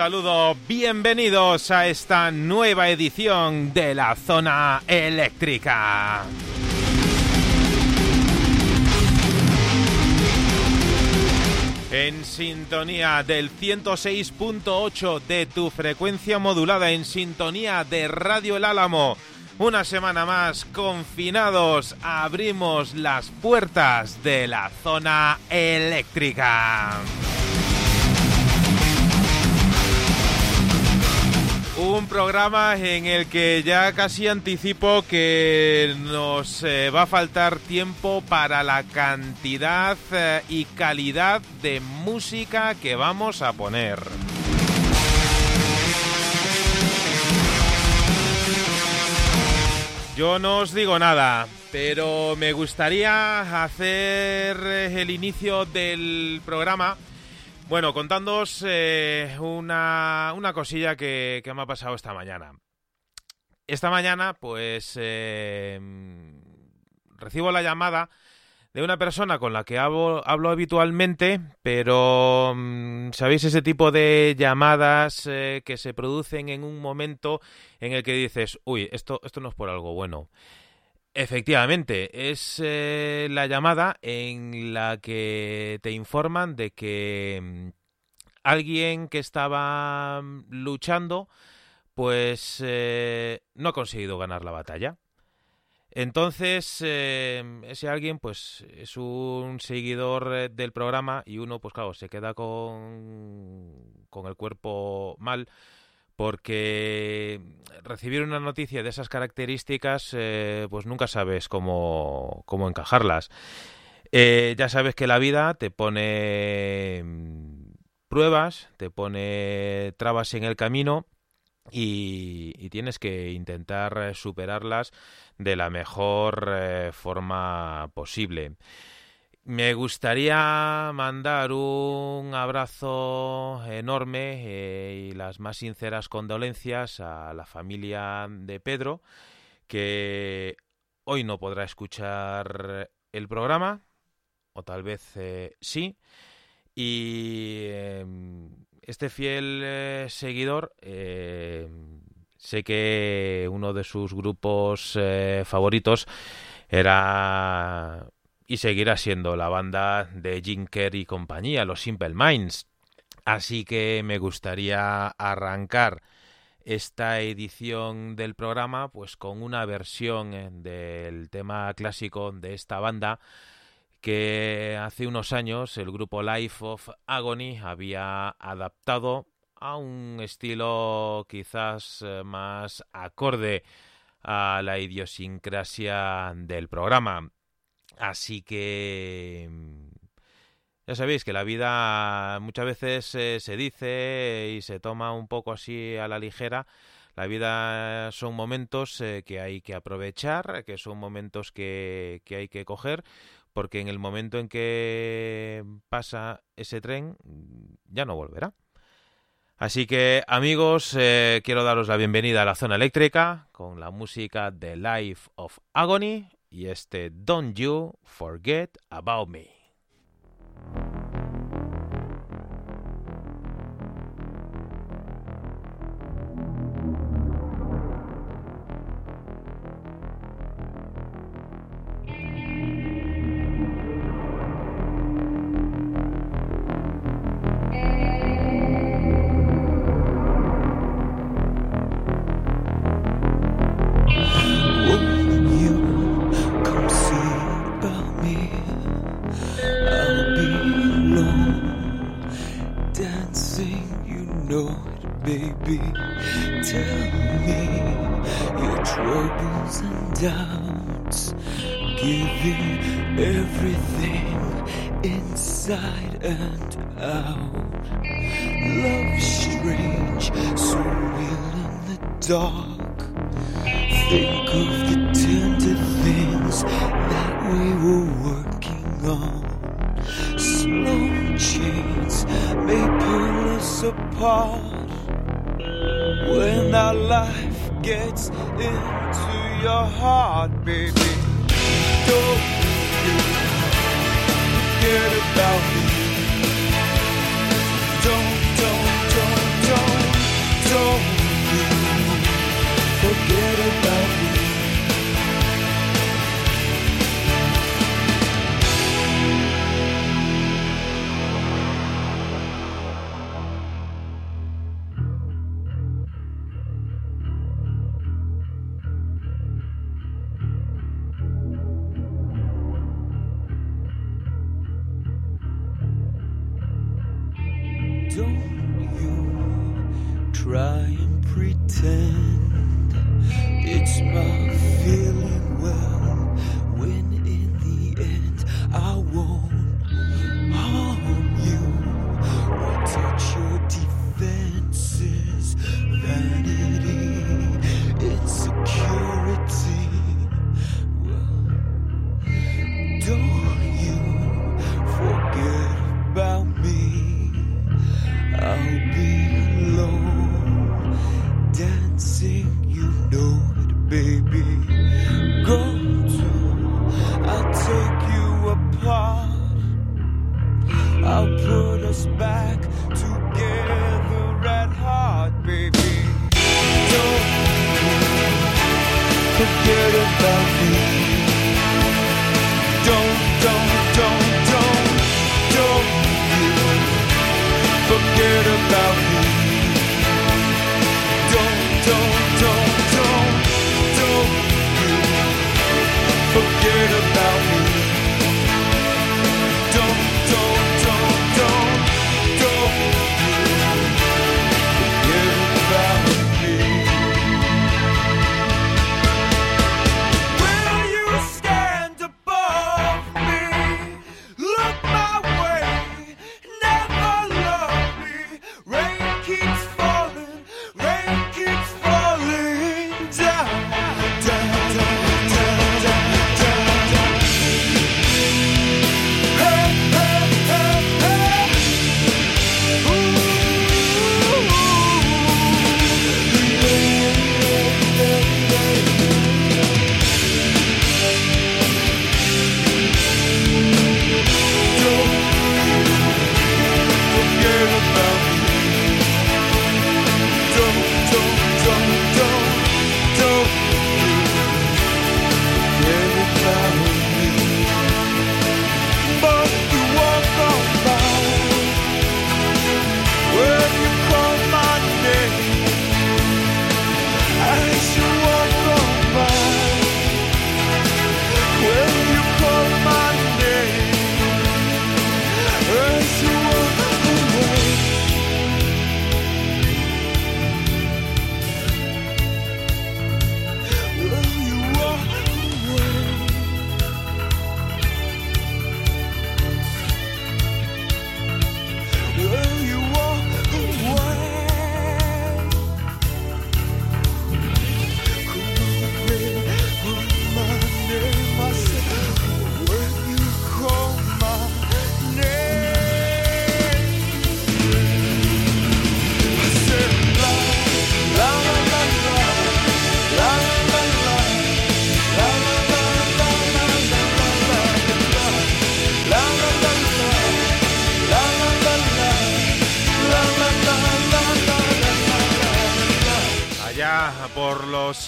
Saludo, bienvenidos a esta nueva edición de la zona eléctrica. En sintonía del 106.8 de tu frecuencia modulada, en sintonía de Radio El Álamo. Una semana más confinados, abrimos las puertas de la zona eléctrica. Un programa en el que ya casi anticipo que nos eh, va a faltar tiempo para la cantidad eh, y calidad de música que vamos a poner. Yo no os digo nada, pero me gustaría hacer el inicio del programa bueno, contándoos eh, una, cosilla que, me ha pasado esta mañana. Esta mañana, pues, eh, recibo la llamada de una persona con la que hablo, habitualmente, pero mm, sabéis ese tipo de llamadas eh, que se producen en un momento en el que dices, uy, esto, esto no es por algo bueno. Efectivamente, es eh, la llamada en la que te informan de que mm, alguien que estaba mm, luchando pues eh, no ha conseguido ganar la batalla. Entonces, eh, ese alguien, pues, es un seguidor del programa y uno, pues claro, se queda con, con el cuerpo mal porque recibir una noticia de esas características, eh, pues nunca sabes cómo, cómo encajarlas. Eh, ya sabes que la vida te pone mm, pruebas, te pone trabas en el camino y, tienes que intentar superarlas de la mejor eh, forma posible. Me gustaría mandar un abrazo enorme eh, y las más sinceras condolencias a la familia de Pedro, que hoy no podrá escuchar el programa, o tal vez eh, sí. Y em, este fiel eh, seguidor, sé que uno de sus grupos favoritos era y seguirá siendo la banda de Jim Kerr y compañía, los Simple Minds. Así que me gustaría arrancar esta edición del programa pues con una versión eh, del tema clásico de esta banda que hace unos años el grupo Life of Agony había adaptado a un estilo quizás eh, más acorde a la idiosincrasia del programa. Así que mm, ya sabéis que la vida muchas veces eh, se dice y se toma un poco así a la ligera. La vida son momentos eh, que hay que aprovechar, que son momentos que, hay que coger porque en el momento en que pasa ese tren ya no volverá. Así que amigos, eh, quiero daros la bienvenida a la zona eléctrica con la música de Life of Agony y este Don't You Forget About Me. dark. Think of the tender things that we were working on. Slow chains may pull us apart. When our life gets into your heart. Don't you try and pretend.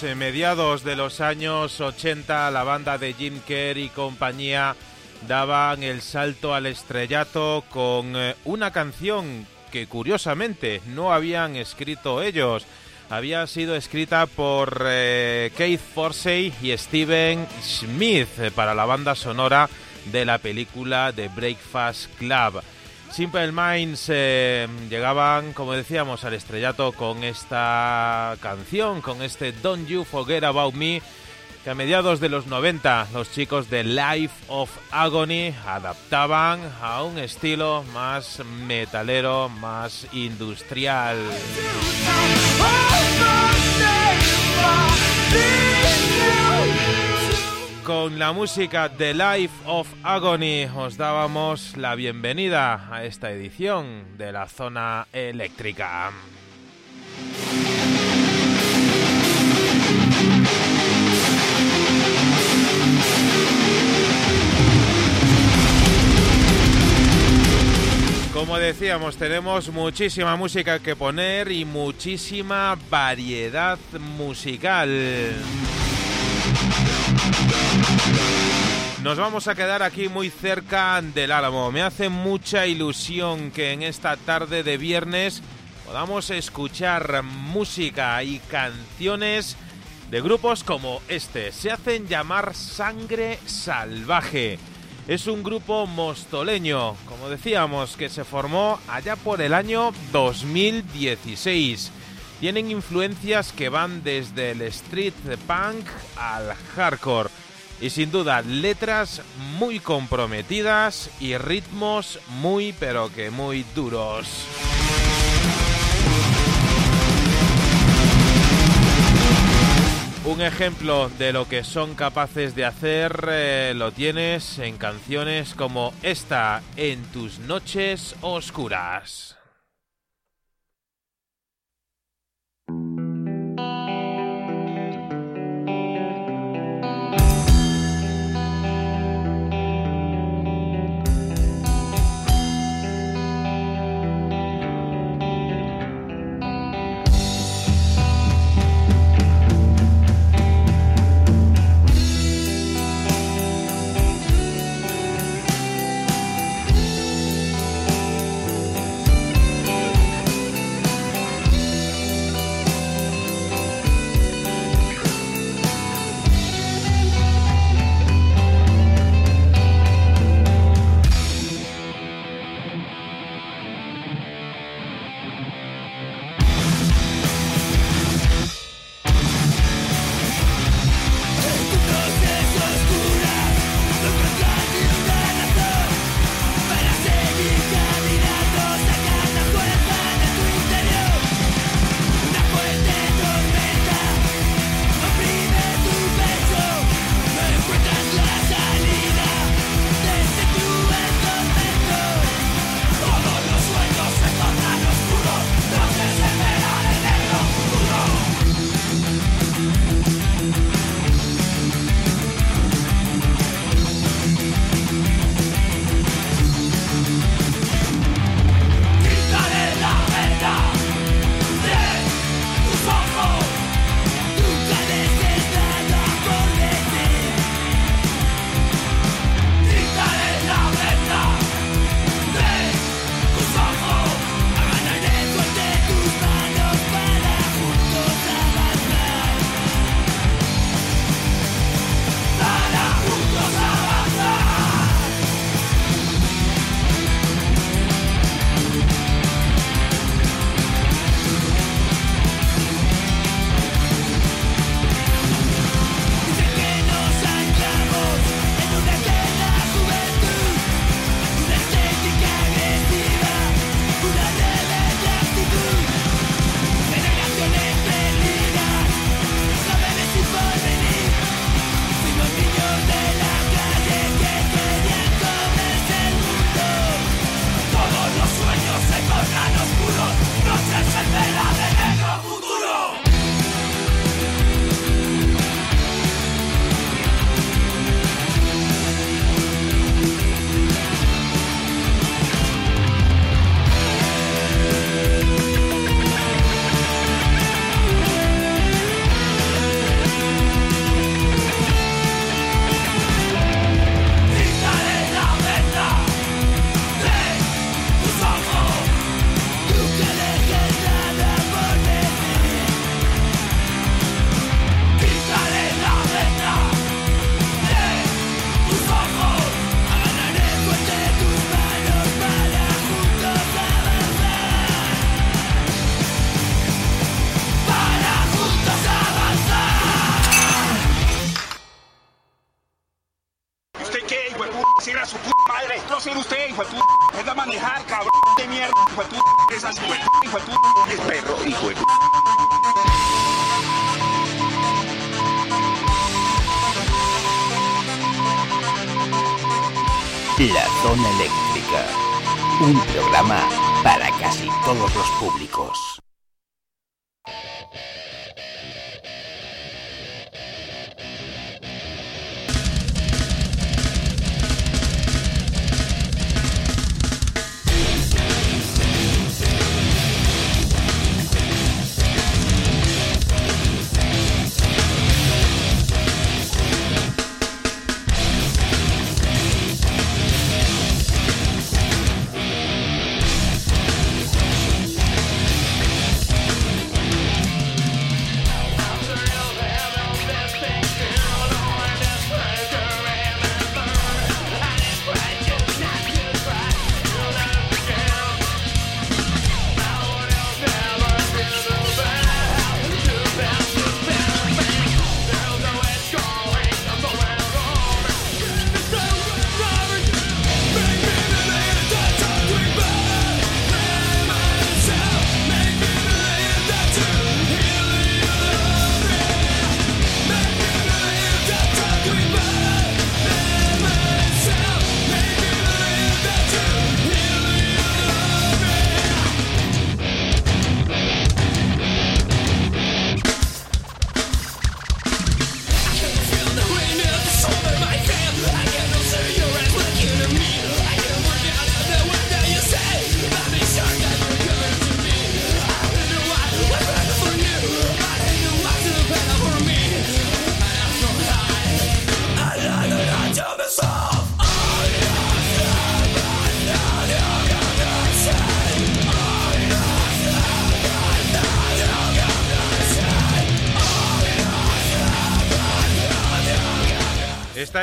Mediados de los años 80 la banda de Jim Kerr y compañía daban el salto al estrellato con eh, una canción que curiosamente no habían escrito ellos. Había sido escrita por eh, Keith Forsey y Steven Smith para la banda sonora de la película The Breakfast Club. Simple Minds eh, llegaban, como decíamos, al estrellato con esta canción, con este Don't You Forget About Me, que a mediados de los 90 los chicos de Life of Agony adaptaban a un estilo más metalero, más industrial con la música de Life of Agony os dábamos la bienvenida a esta edición de la zona eléctrica. Como decíamos, tenemos muchísima música que poner y muchísima variedad musical. Nos vamos a quedar aquí muy cerca del Álamo. Me hace mucha ilusión que en esta tarde de viernes podamos escuchar música y canciones de grupos como este. Se hacen llamar Sangre Salvaje. Es un grupo mostoleño, como decíamos, que se formó allá por el año 2016 tienen influencias que van desde el street punk al hardcore y sin duda letras muy comprometidas y ritmos muy pero que muy duros. Un ejemplo de lo que son capaces de hacer eh, lo tienes en canciones como esta, En tus noches oscuras.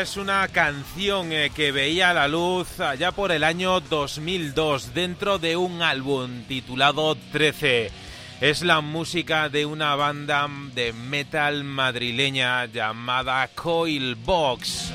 Es una canción eh, que veía la luz allá por el año 2002 dentro de un álbum titulado 13. Es la música de una banda de metal madrileña llamada Coil Box.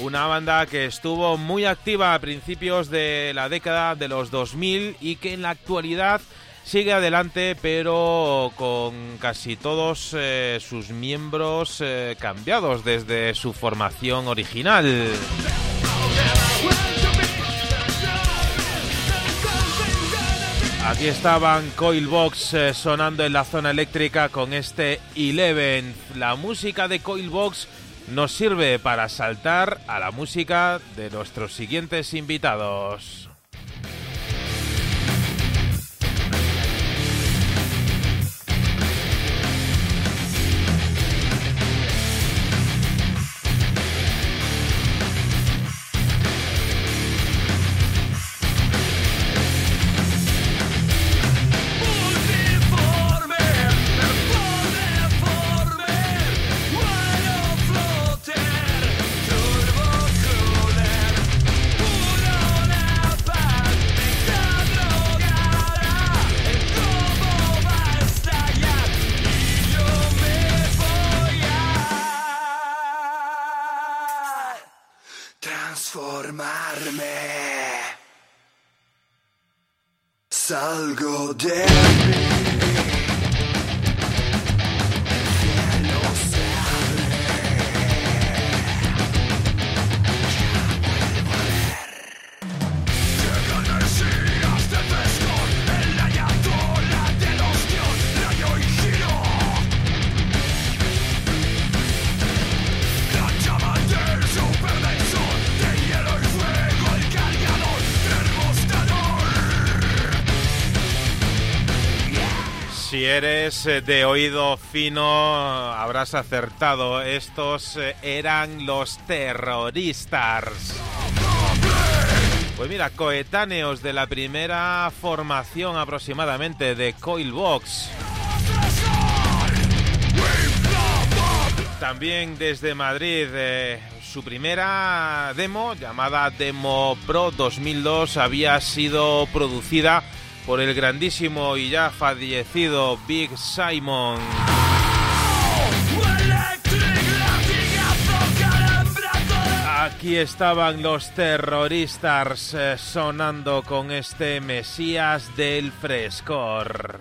Una banda que estuvo muy activa a principios de la década de los 2000 y que en la actualidad sigue adelante, pero con casi todos eh, sus miembros eh, cambiados desde su formación original. Aquí estaban Coilbox eh, sonando en la zona eléctrica con este Eleven. La música de Coilbox nos sirve para saltar a la música de nuestros siguientes invitados. day. Eres eh, de oído fino, habrás acertado. Estos eh, eran los terroristas. Pues mira, coetáneos de la primera formación aproximadamente de Coilbox. También desde Madrid, eh, su primera demo, llamada Demo Pro 2002, había sido producida por el grandísimo y ya fallecido Big Simon. Aquí estaban los terroristas eh, sonando con este Mesías del Frescor.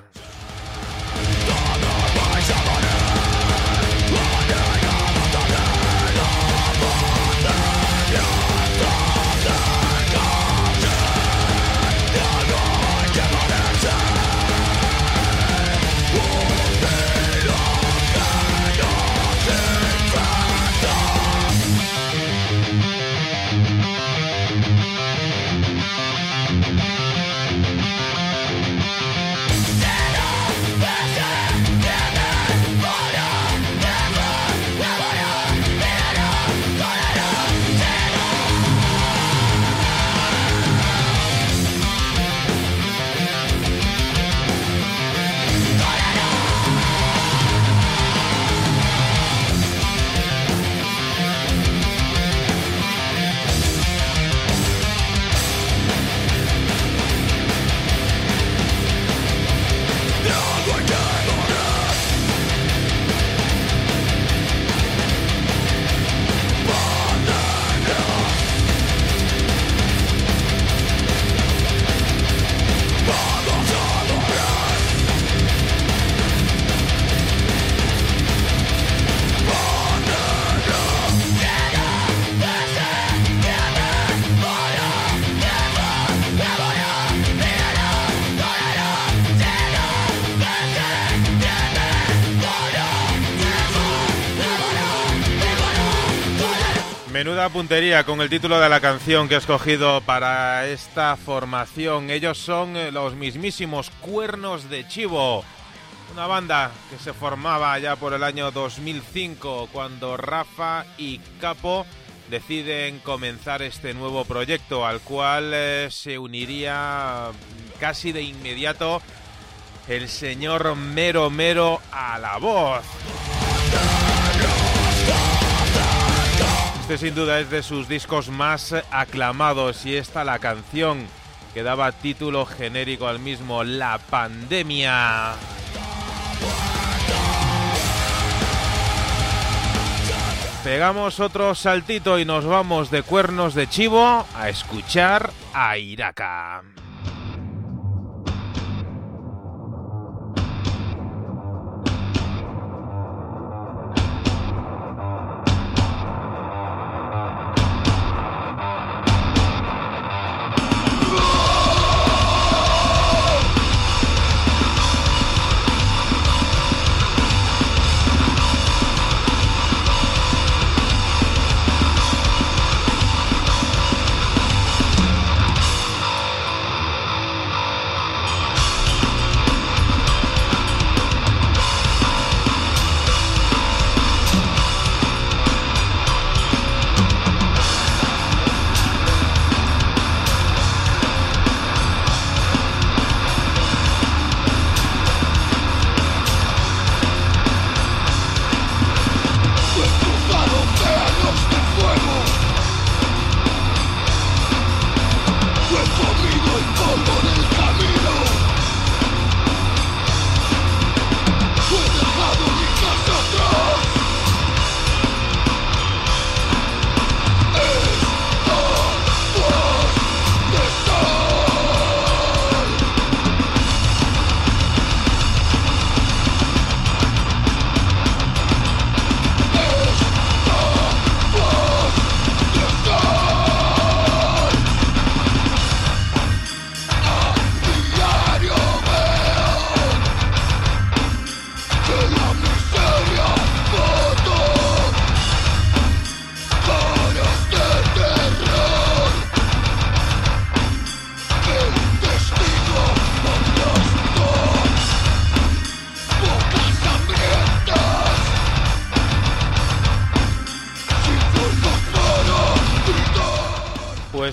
Puntería con el título de la canción que he escogido para esta formación. Ellos son eh, los mismísimos Cuernos de Chivo. Una banda que se formaba ya por el año 2005 cuando Rafa y Capo deciden comenzar este nuevo proyecto al cual eh, se uniría casi de inmediato el señor Mero Mero a la voz. Este sin duda es de sus discos más aclamados y esta la canción que daba título genérico al mismo, La Pandemia. Pegamos otro saltito y nos vamos de cuernos de chivo a escuchar a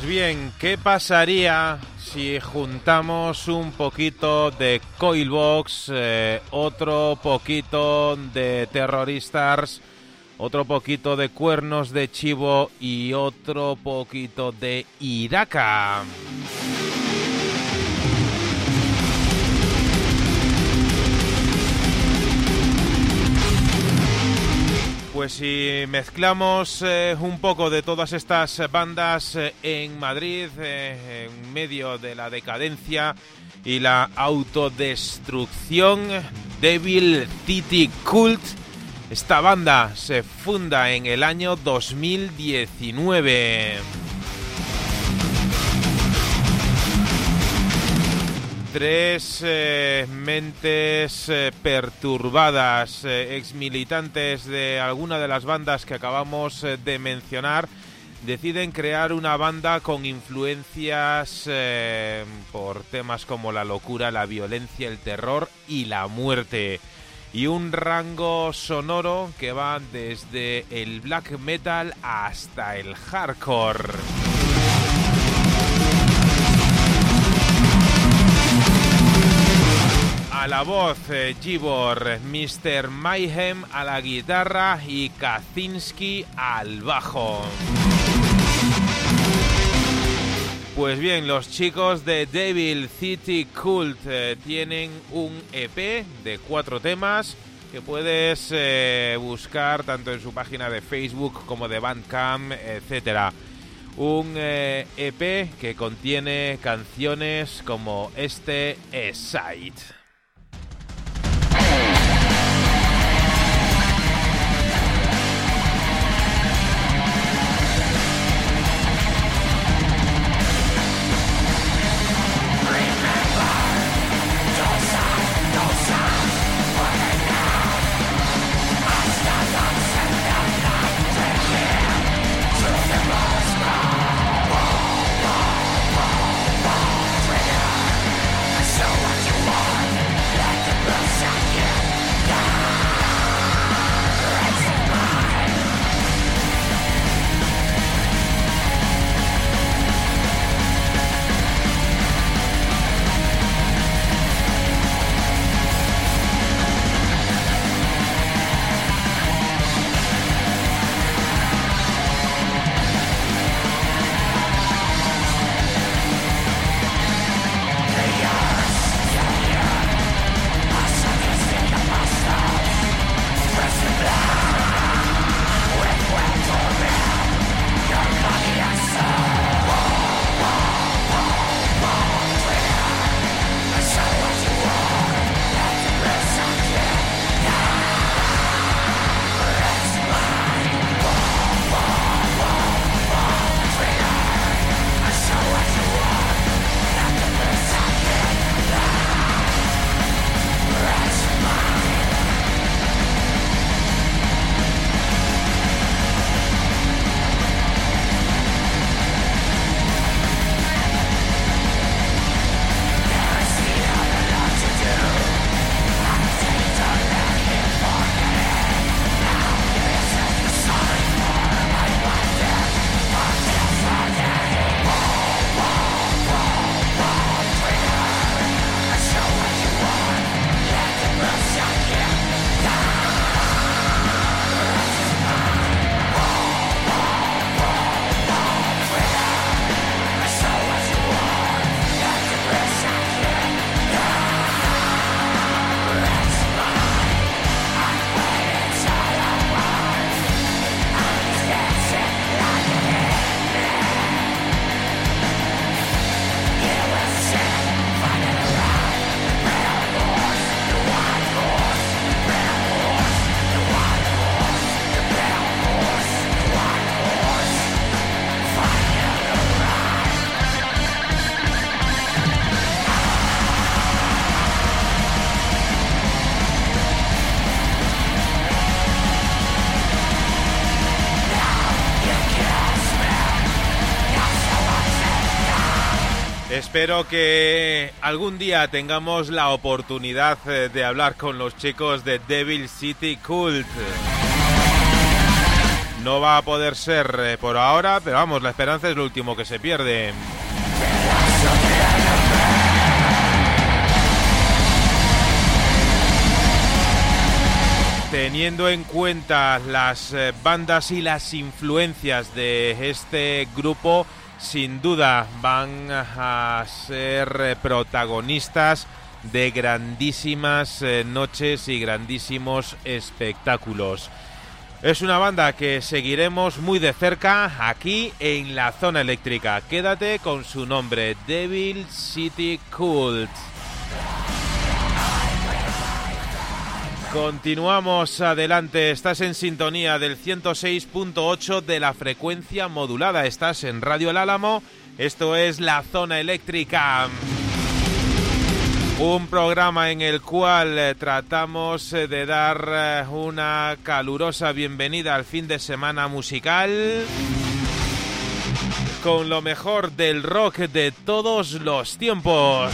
Iraka. ¿Qué pasaría si juntamos un poquito de Coilbox, eh, otro poquito de Terroristas, otro poquito de Cuernos de Chivo y otro poquito de Iraka? Pues si mezclamos eh, un poco de todas estas bandas eh, en Madrid, eh, en medio de la decadencia y la autodestrucción, Devil City Cult, esta banda se funda en el año 2019. Tres eh, mentes eh, perturbadas, eh, exmilitantes de alguna de las bandas que acabamos eh, de mencionar, deciden crear una banda con influencias por temas como la locura, la violencia, el terror y la muerte. Y un rango sonoro que va desde el black metal hasta el hardcore. A la voz, eh, Gibor, Mr. Mayhem a la guitarra y Kaczynski al bajo. Pues bien, los chicos de Devil City Cult eh, tienen un EP de cuatro temas que puedes eh, buscar tanto en su página de Facebook como de Bandcamp, etcétera. Un EP que contiene canciones como este Side. Espero que algún día tengamos la oportunidad eh, de hablar con los chicos de Devil City Cult. No va a poder ser eh, por ahora, pero vamos, la esperanza es lo último que se pierde. Teniendo en cuenta las eh, bandas y las influencias de este grupo, sin duda van a ser protagonistas de grandísimas eh, noches y grandísimos espectáculos. Es una banda que seguiremos muy de cerca aquí en la zona eléctrica. Quédate con su nombre, Devil City Cult. Continuamos adelante, estás en sintonía del 106.8 de la frecuencia modulada, estás en Radio El Álamo, esto es la zona eléctrica. Un programa en el cual eh, tratamos eh, de dar eh, una calurosa bienvenida al fin de semana musical con lo mejor del rock de todos los tiempos.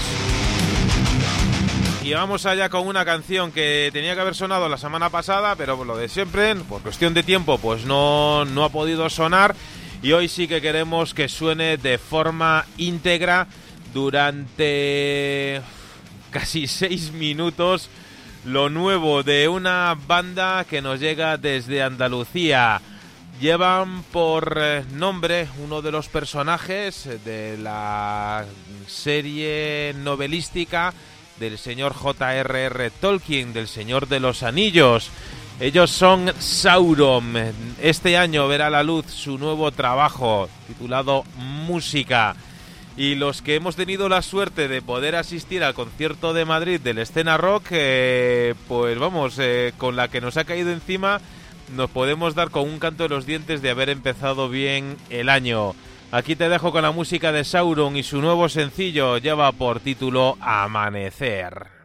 Y vamos allá con una canción que tenía que haber sonado la semana pasada, pero por lo de siempre, por cuestión de tiempo, pues no, no ha podido sonar. Y hoy sí que queremos que suene de forma íntegra durante casi seis minutos lo nuevo de una banda que nos llega desde Andalucía. Llevan por eh, nombre uno de los personajes de la serie novelística del señor J.R.R. Tolkien, del Señor de los Anillos. Ellos son Sauron. Este año verá la luz su nuevo trabajo titulado Música y los que hemos tenido la suerte de poder asistir al concierto de Madrid del Escena Rock, eh, pues vamos, eh, con la que nos ha caído encima, nos podemos dar con un canto de los dientes de haber empezado bien el año. Aquí te dejo con la música de Sauron y su nuevo sencillo lleva por título Amanecer.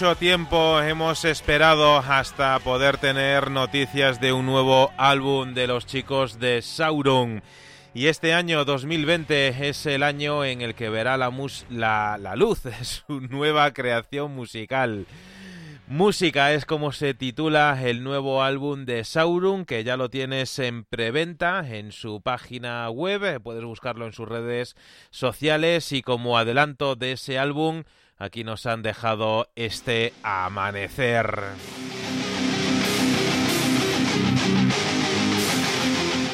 Mucho, tiempo hemos esperado hasta poder tener noticias de un nuevo álbum de los chicos de Sauron. Y este año 2020 es el año en el que verá la, luz su nueva creación musical. Música es como se titula el nuevo álbum de Sauron, que ya lo tienes en preventa en su página web, puedes buscarlo en sus redes sociales y como adelanto de ese álbum, aquí nos han dejado este amanecer.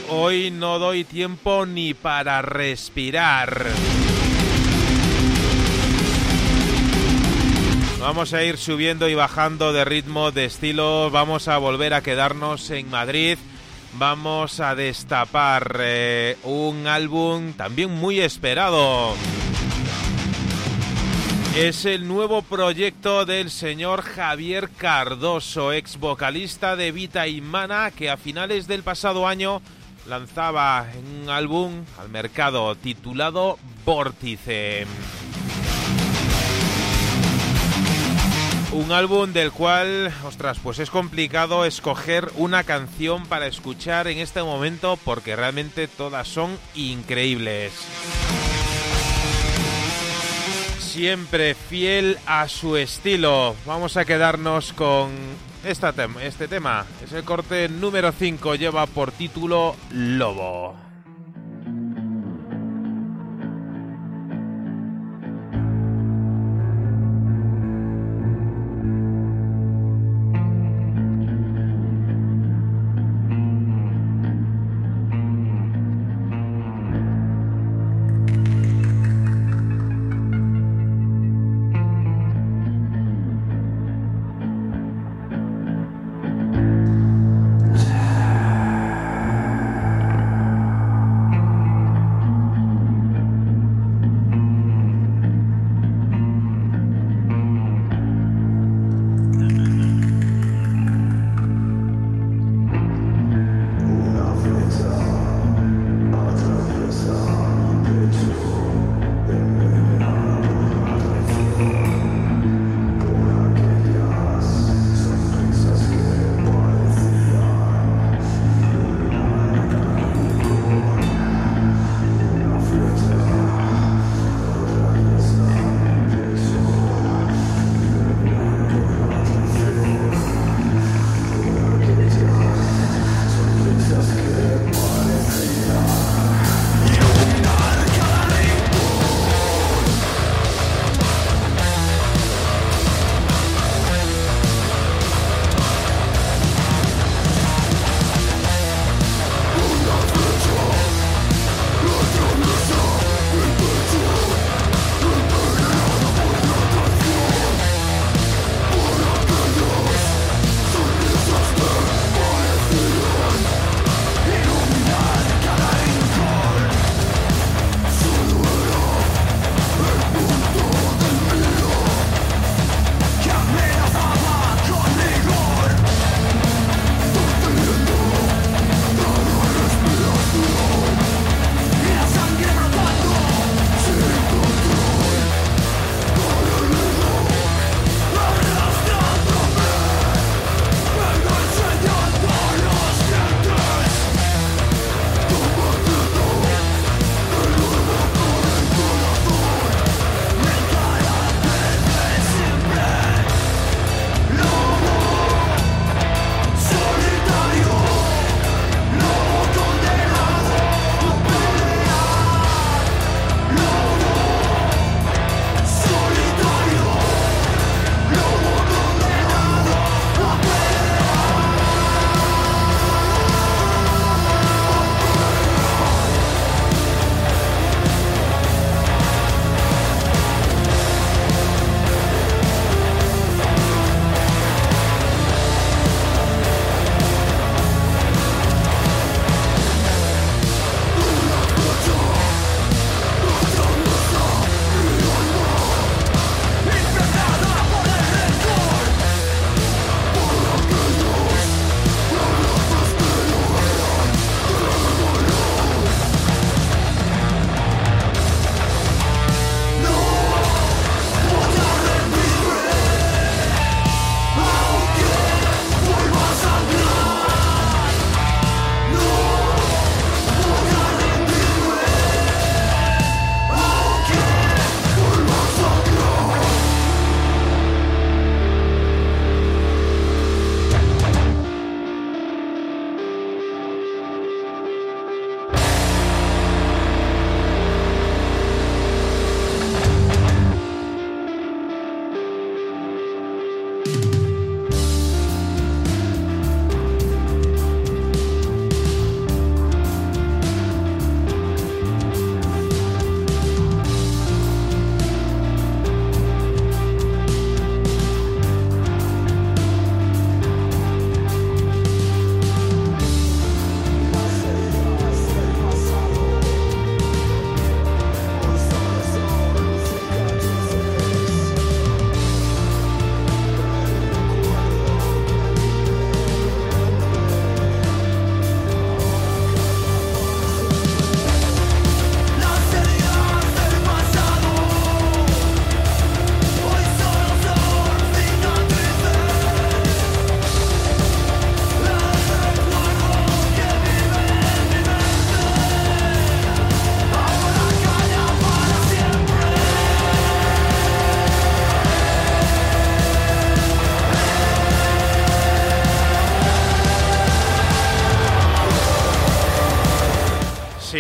Hoy no doy tiempo ni para respirar. Vamos a ir subiendo y bajando de ritmo, de estilo. Vamos a volver a quedarnos en Madrid. Vamos a destapar eh, un álbum también muy esperado. Es el nuevo proyecto del señor Javier Cardoso, ex vocalista de Vita y Mana, que a finales del pasado año lanzaba un álbum al mercado titulado Vórtice. Un álbum del cual, ostras, pues es complicado escoger una canción para escuchar en este momento porque realmente todas son increíbles. Siempre fiel a su estilo. Vamos a quedarnos con este tema. Es el corte número 5, lleva por título Lobo.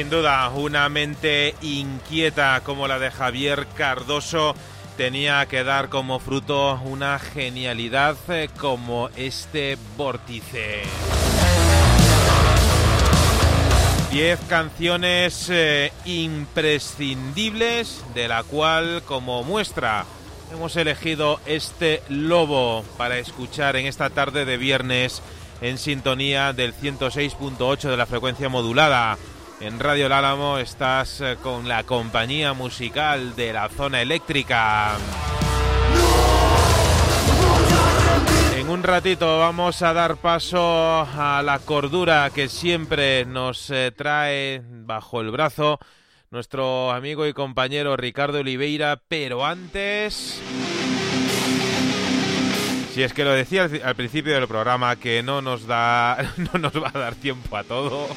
Sin duda, una mente inquieta como la de Javier Cardoso tenía que dar como fruto una genialidad eh, como este vórtice. Diez canciones eh, imprescindibles de la cual como muestra hemos elegido este lobo para escuchar en esta tarde de viernes en sintonía del 106.8 de la frecuencia modulada. En Radio Lálamo estás eh, con la compañía musical de la zona eléctrica. En un ratito vamos a dar paso a la cordura que siempre nos eh, trae bajo el brazo nuestro amigo y compañero Ricardo Oliveira, pero antes... Si es que lo decía al, principio del programa que no nos da no nos va a dar tiempo a todo.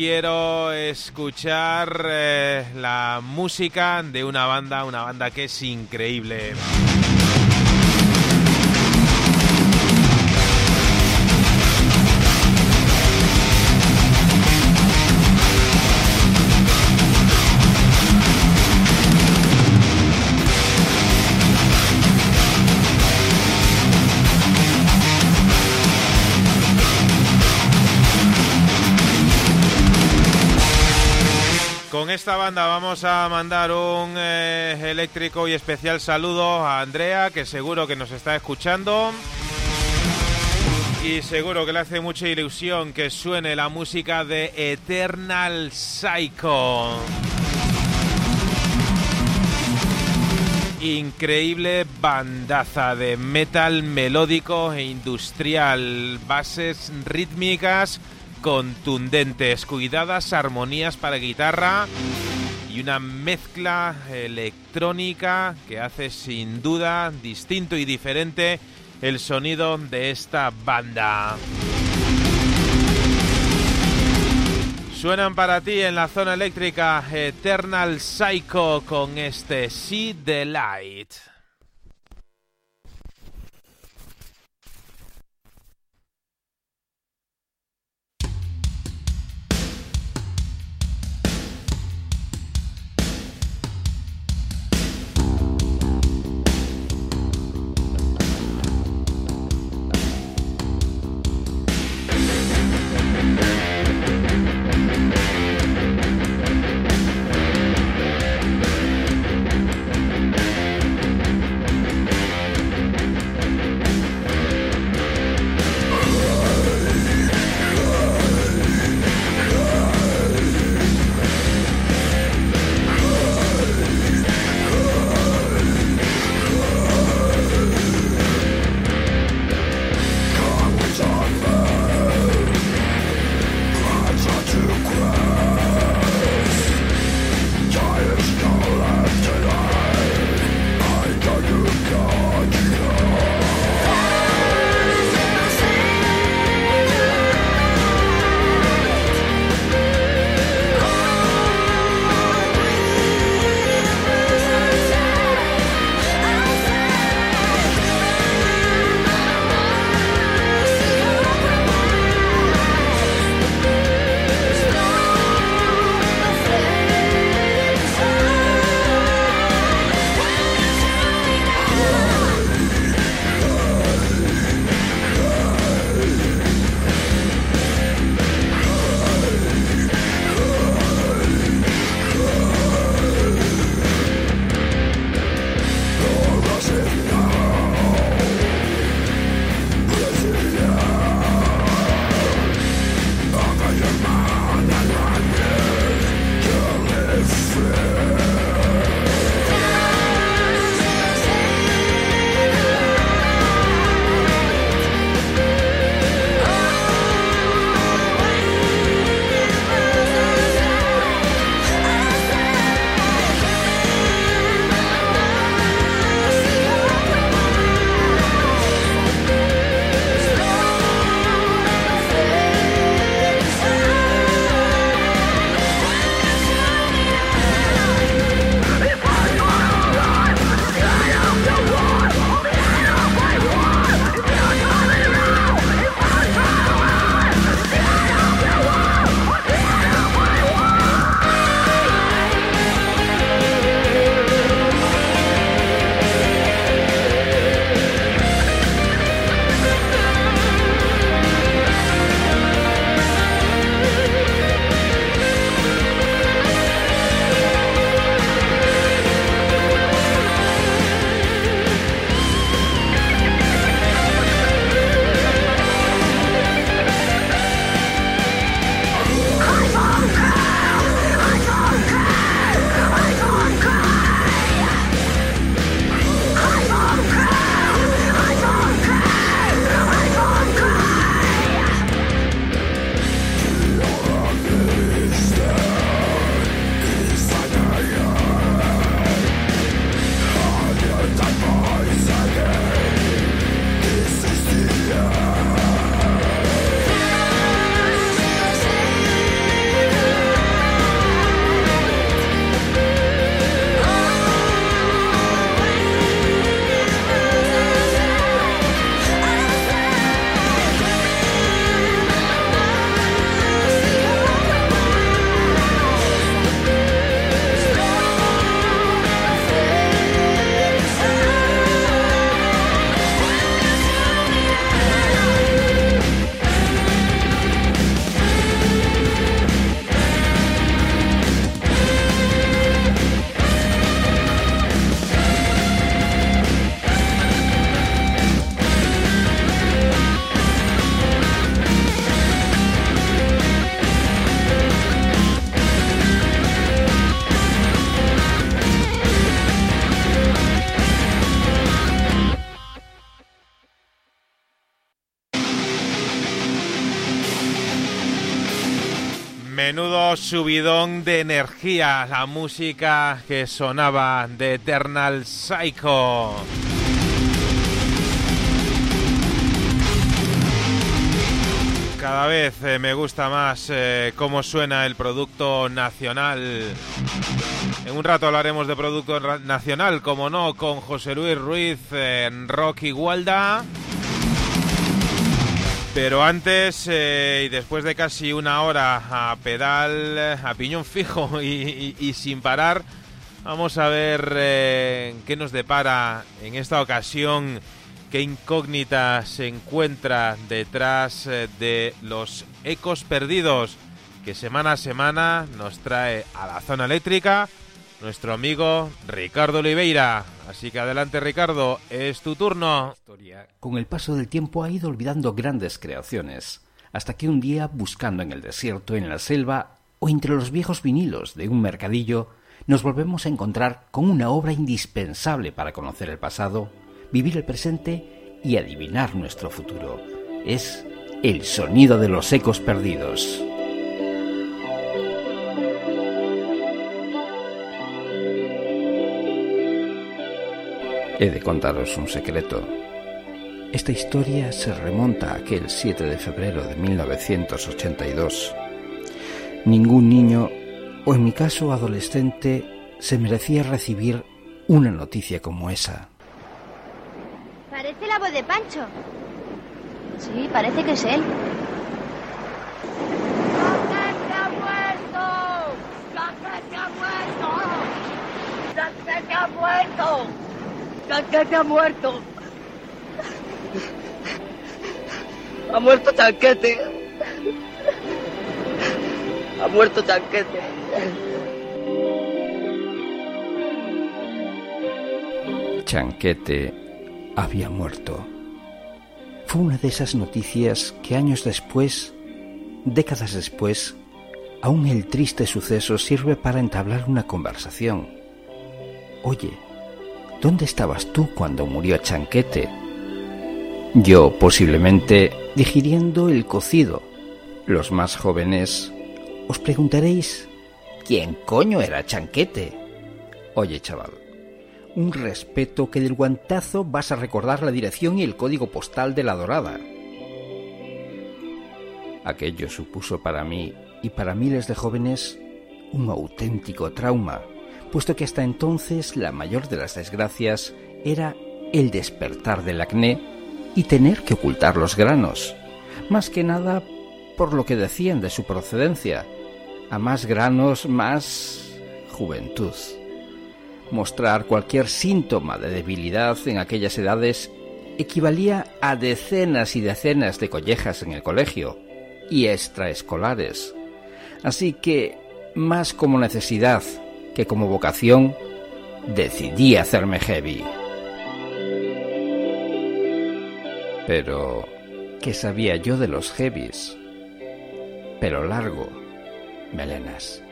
Quiero escuchar eh, la música de una banda, una banda que es increíble. Con esta banda vamos a mandar un eh, eléctrico y especial saludo a Andrea, que seguro que nos está escuchando. Y seguro que le hace mucha ilusión que suene la música de Eternal Psycho. Increíble bandaza de metal melódico e industrial, bases rítmicas contundentes, cuidadas armonías para guitarra y una mezcla electrónica que hace sin duda distinto y diferente el sonido de esta banda. Suenan para ti en la zona eléctrica Eternal Psycho con este See the Light. Menudo subidón de energía la música que sonaba de Eternal Psycho. Cada vez eh, me gusta más eh, cómo suena el producto nacional. En un rato hablaremos de producto nacional, como no, con José Luis Ruiz en Rocky Walda. Pero antes eh, y después de casi una hora a pedal, a piñón fijo y, sin parar, vamos a ver qué nos depara en esta ocasión qué incógnita se encuentra detrás eh, de los ecos perdidos que semana a semana nos trae a la zona eléctrica nuestro amigo Ricardo Oliveira. Así que adelante Ricardo, es tu turno. Con el paso del tiempo ha ido olvidando grandes creaciones, hasta que un día, buscando en el desierto, en la selva o entre los viejos vinilos de un mercadillo, nos volvemos a encontrar con una obra indispensable para conocer el pasado vivir el presente y adivinar nuestro futuro. Es el sonido de los ecos perdidos. He de contaros un secreto. Esta historia se remonta a aquel 7 de febrero de 1982. Ningún niño, o en mi caso adolescente, se merecía recibir una noticia como esa. Parece la voz de Pancho. Sí, parece que es él. ¡La ha muerto! ¡La ha muerto! ¡La ha muerto! ¡La ha muerto! Chanquete. Ha muerto Chanquete. Chanquete había muerto. Fue una de esas noticias que años después, décadas después, aún el triste suceso sirve para entablar una conversación. Oye, ¿dónde estabas tú cuando murió Chanquete? Yo posiblemente digiriendo el cocido. Los más jóvenes os preguntaréis, ¿quién coño era Chanquete? Oye, chaval, un respeto que del guantazo vas a recordar la dirección y el código postal de la Dorada. Aquello supuso para mí y para miles de jóvenes un auténtico trauma, puesto que hasta entonces la mayor de las desgracias era el despertar del acné y tener que ocultar los granos, más que nada por lo que decían de su procedencia. A más granos, más juventud. Mostrar cualquier síntoma de debilidad en aquellas edades equivalía a decenas y decenas de collejas en el colegio y extraescolares. Así que, más como necesidad que como vocación, decidí hacerme heavy. Pero, ¿qué sabía yo de los heavies? Pero largo, melenas.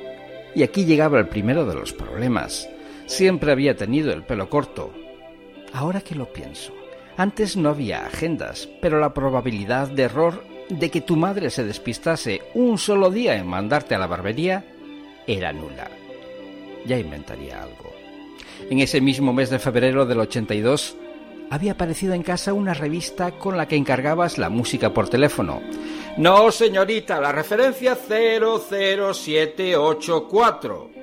Y aquí llegaba el primero de los problemas. Siempre había tenido el pelo corto. Ahora que lo pienso, antes no había agendas, pero la probabilidad de error de que tu madre se despistase un solo día en mandarte a la barbería era nula. Ya inventaría algo. En ese mismo mes de febrero del 82 había aparecido en casa una revista con la que encargabas la música por teléfono. No, señorita, la referencia 00784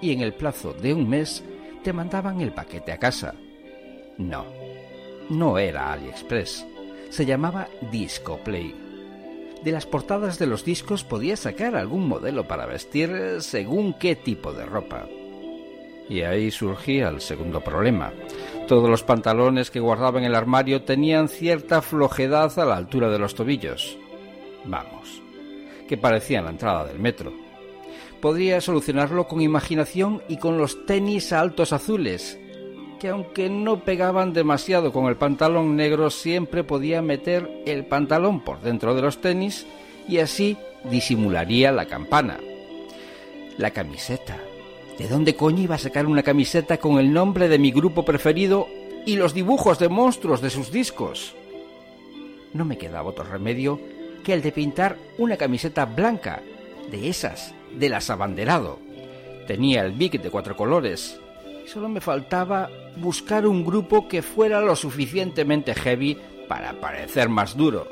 y en el plazo de un mes te mandaban el paquete a casa. No, no era AliExpress, se llamaba Discoplay. De las portadas de los discos podías sacar algún modelo para vestir según qué tipo de ropa. Y ahí surgía el segundo problema. Todos los pantalones que guardaba en el armario tenían cierta flojedad a la altura de los tobillos. Vamos, que parecían la entrada del metro podría solucionarlo con imaginación y con los tenis altos azules, que aunque no pegaban demasiado con el pantalón negro, siempre podía meter el pantalón por dentro de los tenis y así disimularía la campana. La camiseta. ¿De dónde coño iba a sacar una camiseta con el nombre de mi grupo preferido y los dibujos de monstruos de sus discos? No me quedaba otro remedio que el de pintar una camiseta blanca de esas, de las abanderado. Tenía el Big de cuatro colores. Solo me faltaba buscar un grupo que fuera lo suficientemente heavy para parecer más duro.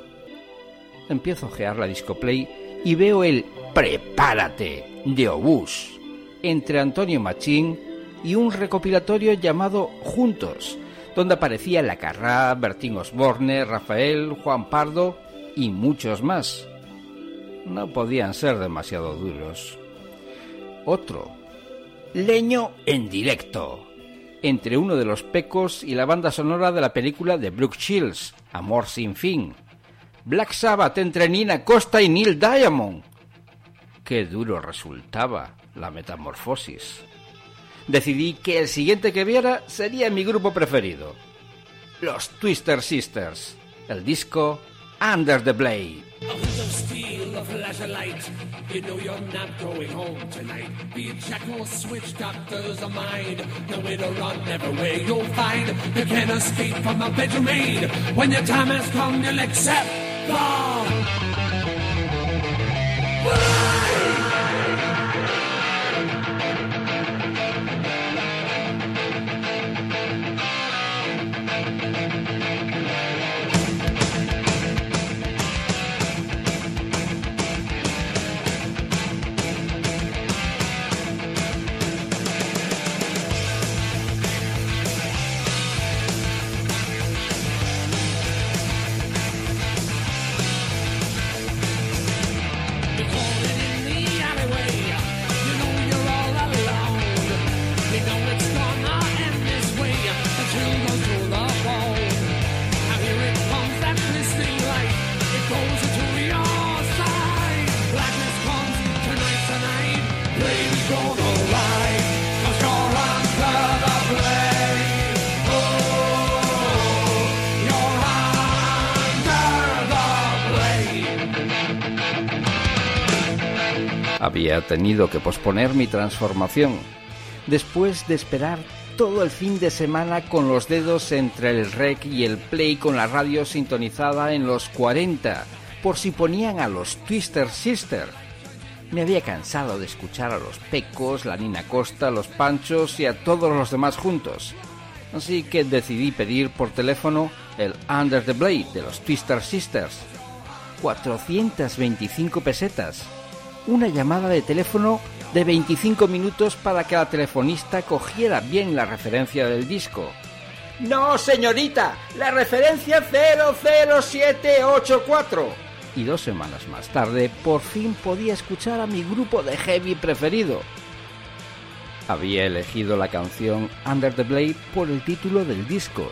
Empiezo a ojear la discoplay y veo el Prepárate de Obús entre Antonio Machín y un recopilatorio llamado Juntos, donde aparecía La Carrá, Bertín Osborne, Rafael, Juan Pardo y muchos más. No podían ser demasiado duros. Otro, Leño en directo, entre uno de los pecos y la banda sonora de la película de Brooke Shields, Amor sin fin. Black Sabbath entre Nina Costa y Neil Diamond. Qué duro resultaba la metamorfosis. Decidí que el siguiente que viera sería mi grupo preferido. Los Twister Sisters. El disco Under the Blade. When your time has come, you'll accept the. Había tenido que posponer mi transformación, después de esperar todo el fin de semana con los dedos entre el rec y el play con la radio sintonizada en los 40, por si ponían a los Twister Sister. Me había cansado de escuchar a los Pecos, la Nina Costa, los Panchos y a todos los demás juntos. Así que decidí pedir por teléfono el Under the Blade de los Twister Sisters. 425 pesetas una llamada de teléfono de 25 minutos para que la telefonista cogiera bien la referencia del disco. No, señorita, la referencia 00784. Y dos semanas más tarde, por fin podía escuchar a mi grupo de heavy preferido. Había elegido la canción Under the Blade por el título del disco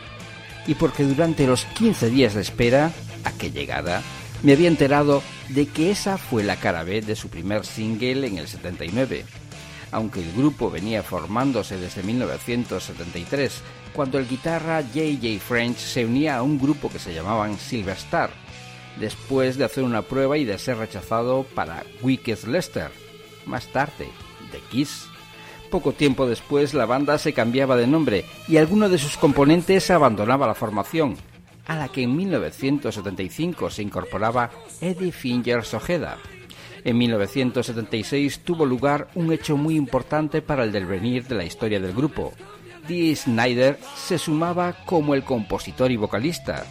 y porque durante los 15 días de espera a que llegara, me había enterado de que esa fue la cara B de su primer single en el 79, aunque el grupo venía formándose desde 1973, cuando el guitarra J.J. French se unía a un grupo que se llamaban Silver Star, después de hacer una prueba y de ser rechazado para Wicked Lester, más tarde, The Kiss. Poco tiempo después la banda se cambiaba de nombre y alguno de sus componentes abandonaba la formación, a la que en 1975 se incorporaba Eddie Fingers Ojeda. En 1976 tuvo lugar un hecho muy importante para el devenir de la historia del grupo. Dee Snyder se sumaba como el compositor y vocalista.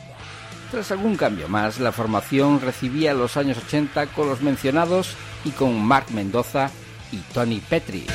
Tras algún cambio más, la formación recibía los años 80 con los mencionados y con Mark Mendoza y Tony Petri.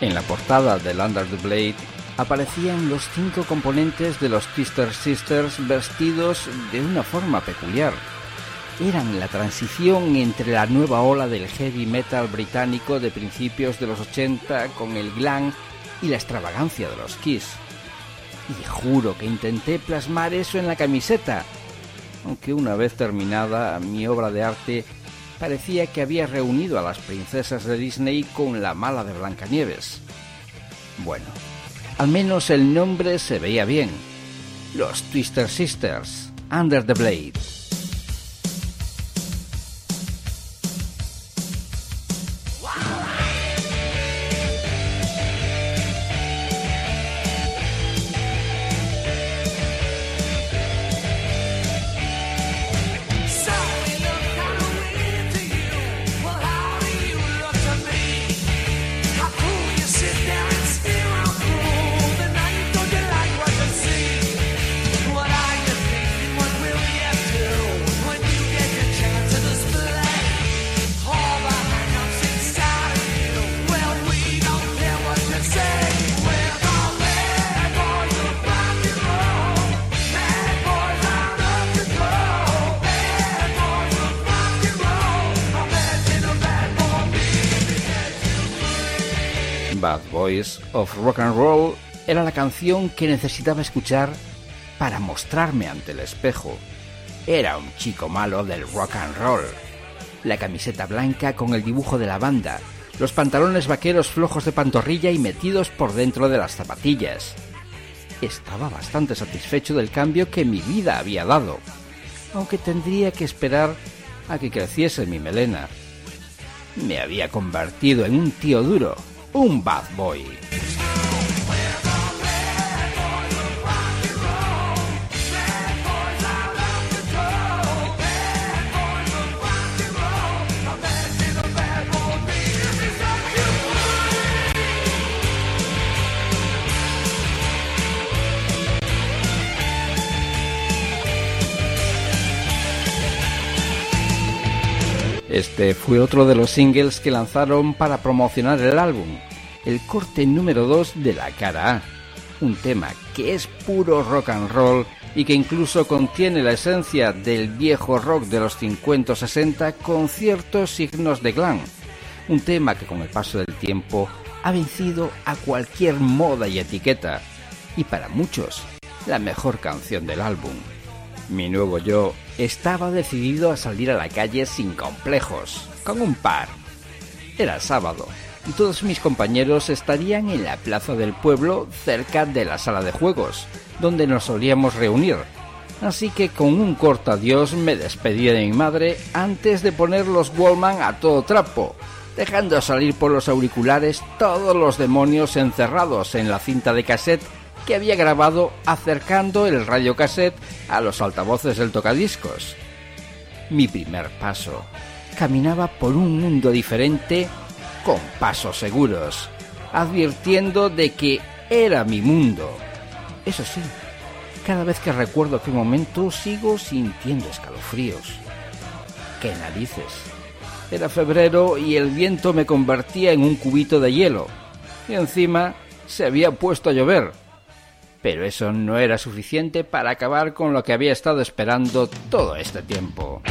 En la portada del Under the Blade aparecían los cinco componentes de los Twister Sisters vestidos de una forma peculiar. Eran la transición entre la nueva ola del heavy metal británico de principios de los 80 con el glam y la extravagancia de los Kiss. Y juro que intenté plasmar eso en la camiseta, aunque una vez terminada mi obra de arte parecía que había reunido a las princesas de Disney con la mala de Blancanieves. Bueno, al menos el nombre se veía bien. Los Twister Sisters, Under the Blade. Of Rock and Roll era la canción que necesitaba escuchar para mostrarme ante el espejo. Era un chico malo del rock and roll. La camiseta blanca con el dibujo de la banda, los pantalones vaqueros flojos de pantorrilla y metidos por dentro de las zapatillas. Estaba bastante satisfecho del cambio que mi vida había dado, aunque tendría que esperar a que creciese mi melena. Me había convertido en un tío duro, un bad boy. Este fue otro de los singles que lanzaron para promocionar el álbum, el corte número 2 de la cara A, un tema que es puro rock and roll y que incluso contiene la esencia del viejo rock de los 50 o 60 con ciertos signos de glam, un tema que con el paso del tiempo ha vencido a cualquier moda y etiqueta, y para muchos, la mejor canción del álbum. Mi nuevo yo estaba decidido a salir a la calle sin complejos, con un par. Era sábado, y todos mis compañeros estarían en la plaza del pueblo cerca de la sala de juegos, donde nos solíamos reunir. Así que con un corto adiós me despedí de mi madre antes de poner los Wallman a todo trapo, dejando salir por los auriculares todos los demonios encerrados en la cinta de cassette que había grabado acercando el radiocassette a los altavoces del tocadiscos. Mi primer paso. Caminaba por un mundo diferente con pasos seguros, advirtiendo de que era mi mundo. Eso sí, cada vez que recuerdo aquel momento sigo sintiendo escalofríos. ¡Qué narices! Era febrero y el viento me convertía en un cubito de hielo. Y encima se había puesto a llover. Pero eso no era suficiente para acabar con lo que había estado esperando todo este tiempo.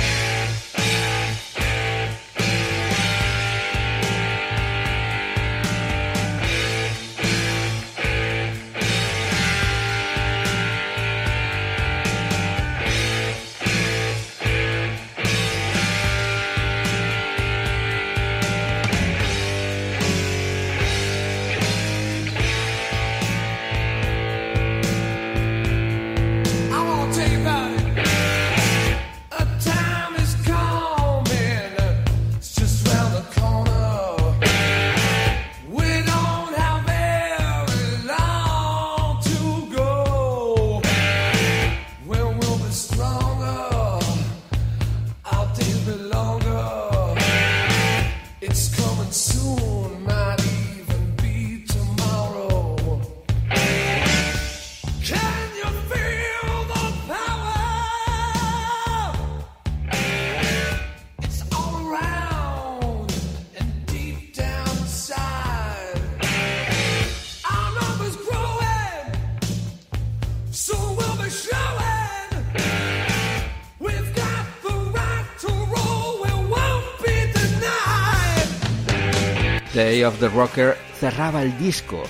Of the Rocker cerraba el disco.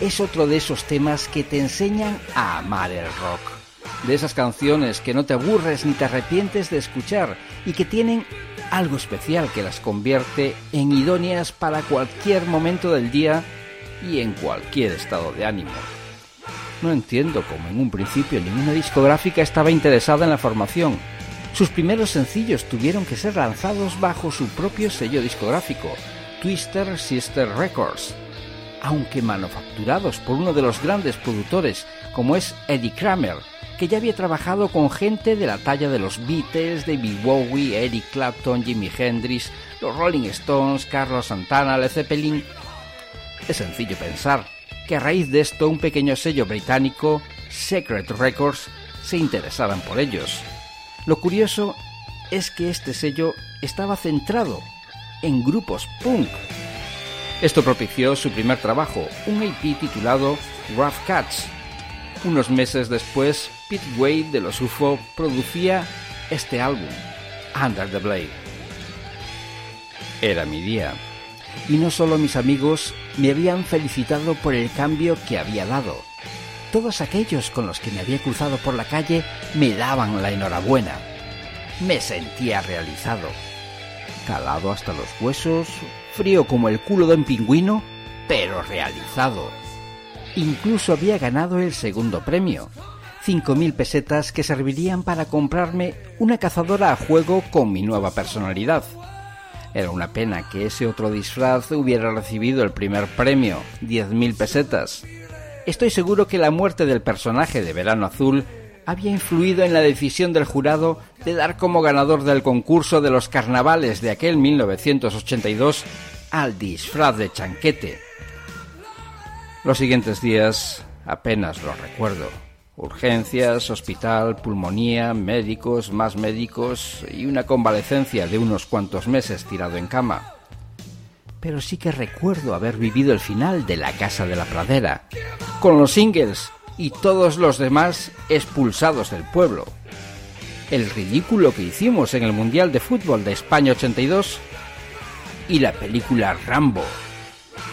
es otro de esos temas que te enseñan a amar el rock. De esas canciones que no te aburres ni te arrepientes de escuchar y que tienen algo especial que las convierte en idóneas para cualquier momento del día y en cualquier estado de ánimo. No entiendo cómo en un principio ninguna discográfica estaba interesada en la formación. Sus primeros sencillos tuvieron que ser lanzados bajo su propio sello discográfico, Twister Sister Records, aunque manufacturados por uno de los grandes productores como es Eddie Kramer, que ya había trabajado con gente de la talla de los Beatles, David Bowie, Eric Clapton, Jimi Hendrix, los Rolling Stones, Carlos Santana, Led Zeppelin. Es sencillo pensar que a raíz de esto un pequeño sello británico, Secret Records, se interesaran por ellos. Lo curioso es que este sello estaba centrado en grupos punk esto propició su primer trabajo, un EP titulado Rough Cats. Unos meses después, Pete Wade de los UFO producía este álbum, Under the Blade. Era mi día. Y no solo mis amigos me habían felicitado por el cambio que había dado. Todos aquellos con los que me había cruzado por la calle me daban la enhorabuena. Me sentía realizado. Calado hasta los huesos, frío como el culo de un pingüino, pero realizado. Incluso había ganado el segundo premio, 5.000 pesetas que servirían para comprarme una cazadora a juego con mi nueva personalidad. Era una pena que ese otro disfraz hubiera recibido el primer premio, 10.000 pesetas. Estoy seguro que la muerte del personaje de Verano Azul había influido en la decisión del jurado de dar como ganador del concurso de los carnavales de aquel 1982 al disfraz de chanquete. Los siguientes días apenas lo recuerdo. Urgencias, hospital, pulmonía, médicos, más médicos y una convalecencia de unos cuantos meses tirado en cama. Pero sí que recuerdo haber vivido el final de La Casa de la Pradera, con los singles y todos los demás expulsados del pueblo. El ridículo que hicimos en el Mundial de Fútbol de España 82 y la película Rambo,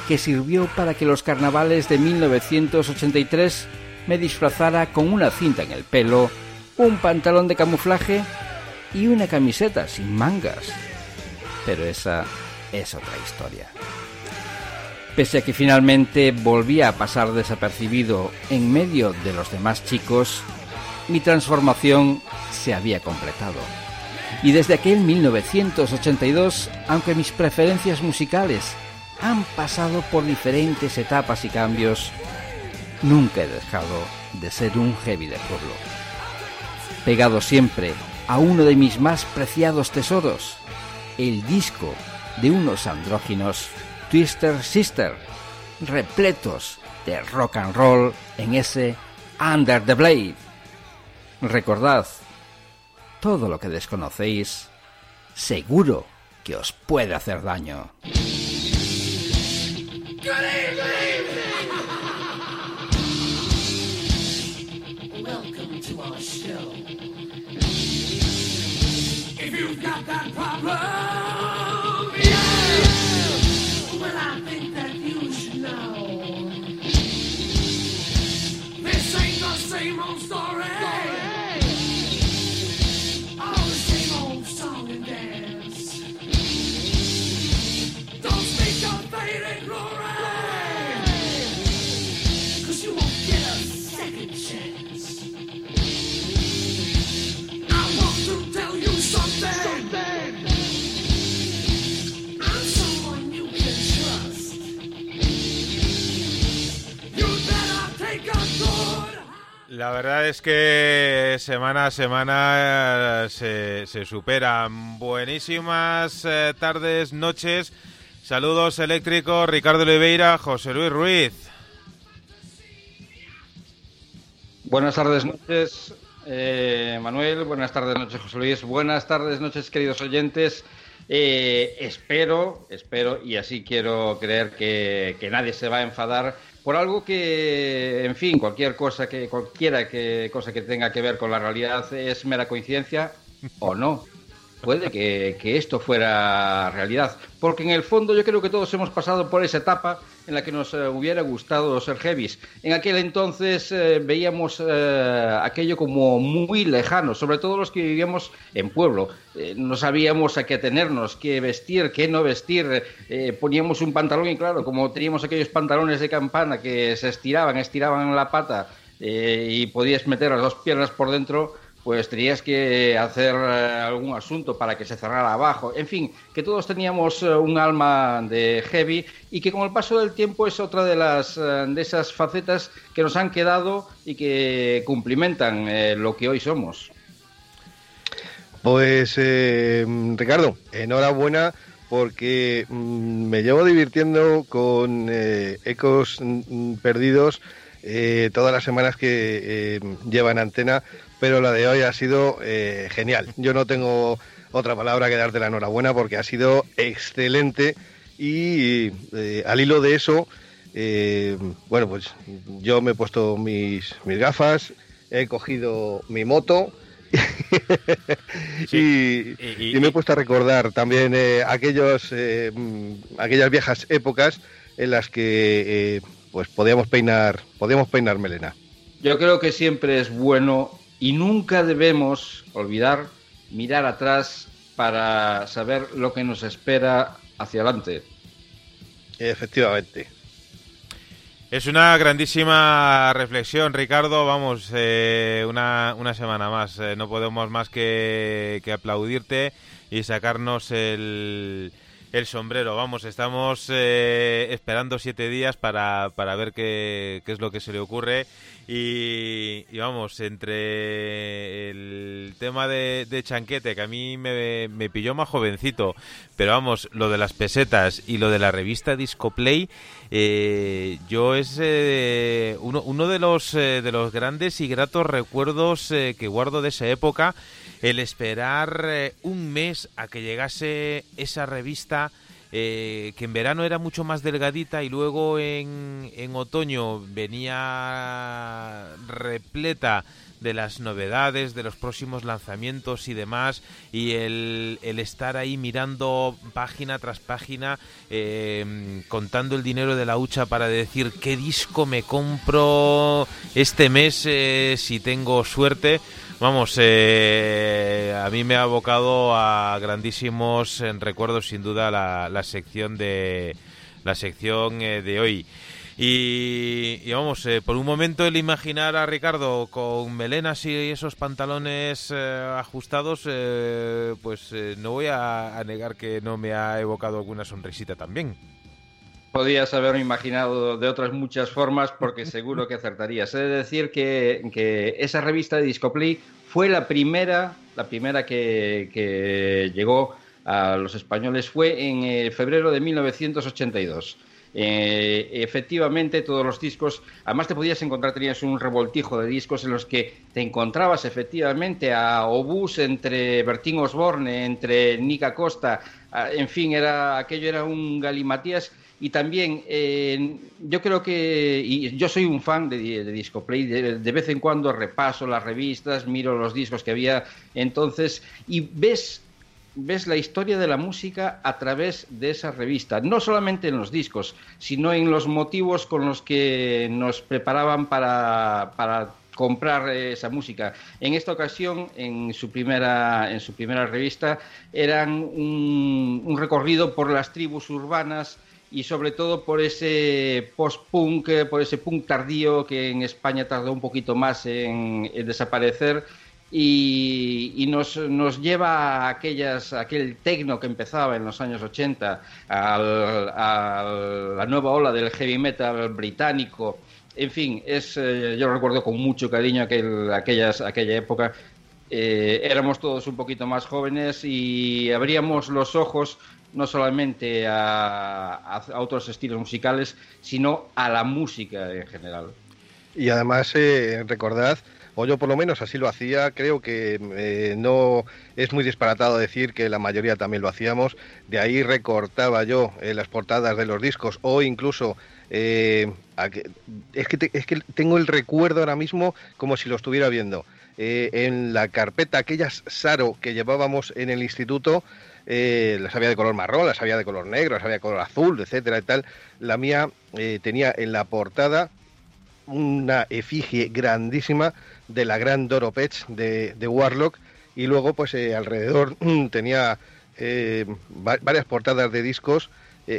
que sirvió para que los carnavales de 1983 me disfrazara con una cinta en el pelo, un pantalón de camuflaje y una camiseta sin mangas. Pero esa es otra historia. Pese a que finalmente volvía a pasar desapercibido en medio de los demás chicos, mi transformación se había completado. Y desde aquel 1982, aunque mis preferencias musicales han pasado por diferentes etapas y cambios, nunca he dejado de ser un heavy de pueblo. Pegado siempre a uno de mis más preciados tesoros, el disco de unos andróginos Twister Sister, repletos de rock and roll en ese Under the Blade. Recordad, todo lo que desconocéis seguro que os puede hacer daño. same es que semana a semana eh, se, superan. Buenísimas eh, tardes, noches. Saludos eléctricos, Ricardo Oliveira, José Luis Ruiz. Buenas tardes, noches, eh, Manuel. Buenas tardes, noches, José Luis. Buenas tardes, noches, queridos oyentes. Espero, espero, y así quiero creer que nadie se va a enfadar por algo que, en fin, cualquier cosa que, cualquiera que, cosa que tenga que ver con la realidad es mera coincidencia o no. puede que, que, esto fuera realidad. Porque en el fondo yo creo que todos hemos pasado por esa etapa en la que nos eh, hubiera gustado ser heavies. En aquel entonces eh, veíamos eh, aquello como muy lejano, sobre todo los que vivíamos en pueblo. no sabíamos a qué tenernos, qué vestir, qué no vestir. poníamos un pantalón y claro, como teníamos aquellos pantalones de campana que se estiraban, estiraban la pata y podías meter las dos piernas por dentro, pues tenías que hacer eh, algún asunto para que se cerrara abajo. En fin, que todos teníamos eh, un alma de heavy y que con el paso del tiempo es otra de las eh, de esas facetas que nos han quedado y que cumplimentan lo que hoy somos. Pues Ricardo, enhorabuena porque mm, me llevo divirtiendo con ecos mm, perdidos todas las semanas que llevan antena pero la de hoy ha sido eh, genial. Yo no tengo otra palabra que darte la enhorabuena porque ha sido excelente y eh, al hilo de eso, eh, bueno, pues yo me he puesto mis, mis gafas, he cogido mi moto. y, me he puesto a recordar también aquellos, aquellas viejas épocas en las que pues podíamos peinar, podíamos peinar melena. Yo creo que siempre es bueno y nunca debemos olvidar mirar atrás para saber lo que nos espera hacia adelante. Efectivamente. Es una grandísima reflexión, Ricardo. Vamos, eh, una, una, semana más. Eh, no podemos más que, que aplaudirte y sacarnos el, el sombrero. Vamos, estamos eh, esperando siete días para, para ver qué, qué, es lo que se le ocurre. Y, vamos, entre el tema de, de, Chanquete, que a mí me, pilló más jovencito, pero vamos, lo de las pesetas y lo de la revista Discoplay, eh, yo es eh, uno, uno de, los, eh, de los grandes y gratos recuerdos que guardo de esa época el esperar eh, un mes a que llegase esa revista eh, que en verano era mucho más delgadita y luego en, en otoño venía repleta de las novedades, de los próximos lanzamientos y demás, y el, el estar ahí mirando página tras página, eh, contando el dinero de la hucha para decir qué disco me compro este mes si tengo suerte. Vamos, eh, a mí me ha abocado a grandísimos eh, recuerdos, sin duda, la, sección de la sección eh, de hoy. Y, vamos, por un momento el imaginar a Ricardo con melenas y esos pantalones ajustados, pues no voy a, negar que no me ha evocado alguna sonrisita también. Podías haberme imaginado de otras muchas formas porque seguro que acertarías. He de decir que, esa revista de Discoplay fue la primera, la primera que, llegó a los españoles fue en eh, febrero de 1982. Eh, efectivamente, todos los discos, además te podías encontrar, tenías un revoltijo de discos en los que te encontrabas efectivamente a Obús entre Bertín Osborne, entre Nica Costa, en fin, era aquello era un galimatías y también eh, yo creo que, y yo soy un fan de, de Discoplay, de, de, vez en cuando repaso las revistas, miro los discos que había entonces y ves, ves la historia de la música a través de esa revista, no solamente en los discos, sino en los motivos con los que nos preparaban para, para comprar esa música. En esta ocasión, en su primera, en su primera revista, eran un, un recorrido por las tribus urbanas, y sobre todo por ese post-punk, eh, por ese punk tardío que en España tardó un poquito más en, desaparecer y, nos, nos, lleva a aquellas, aquel tecno que empezaba en los años 80, a la nueva ola del heavy metal británico. En fin, es, eh, yo recuerdo con mucho cariño aquel, aquellas, aquella época. Eh, éramos todos un poquito más jóvenes y abríamos los ojos no solamente a, otros estilos musicales, sino a la música en general. Y además, eh, recordad, o yo por lo menos así lo hacía, creo que eh, no es muy disparatado decir que la mayoría también lo hacíamos, de ahí recortaba yo eh, las portadas de los discos o incluso... es, que es que tengo el recuerdo ahora mismo como si lo estuviera viendo eh, en la carpeta, aquellas Saro que llevábamos en el instituto, eh, las había de color marrón, las había de color negro, las había de color azul, etcétera y tal. La mía eh, tenía en la portada una efigie grandísima de la gran Doro Petch de, de Warlock y luego pues eh, alrededor tenía va- varias portadas de discos,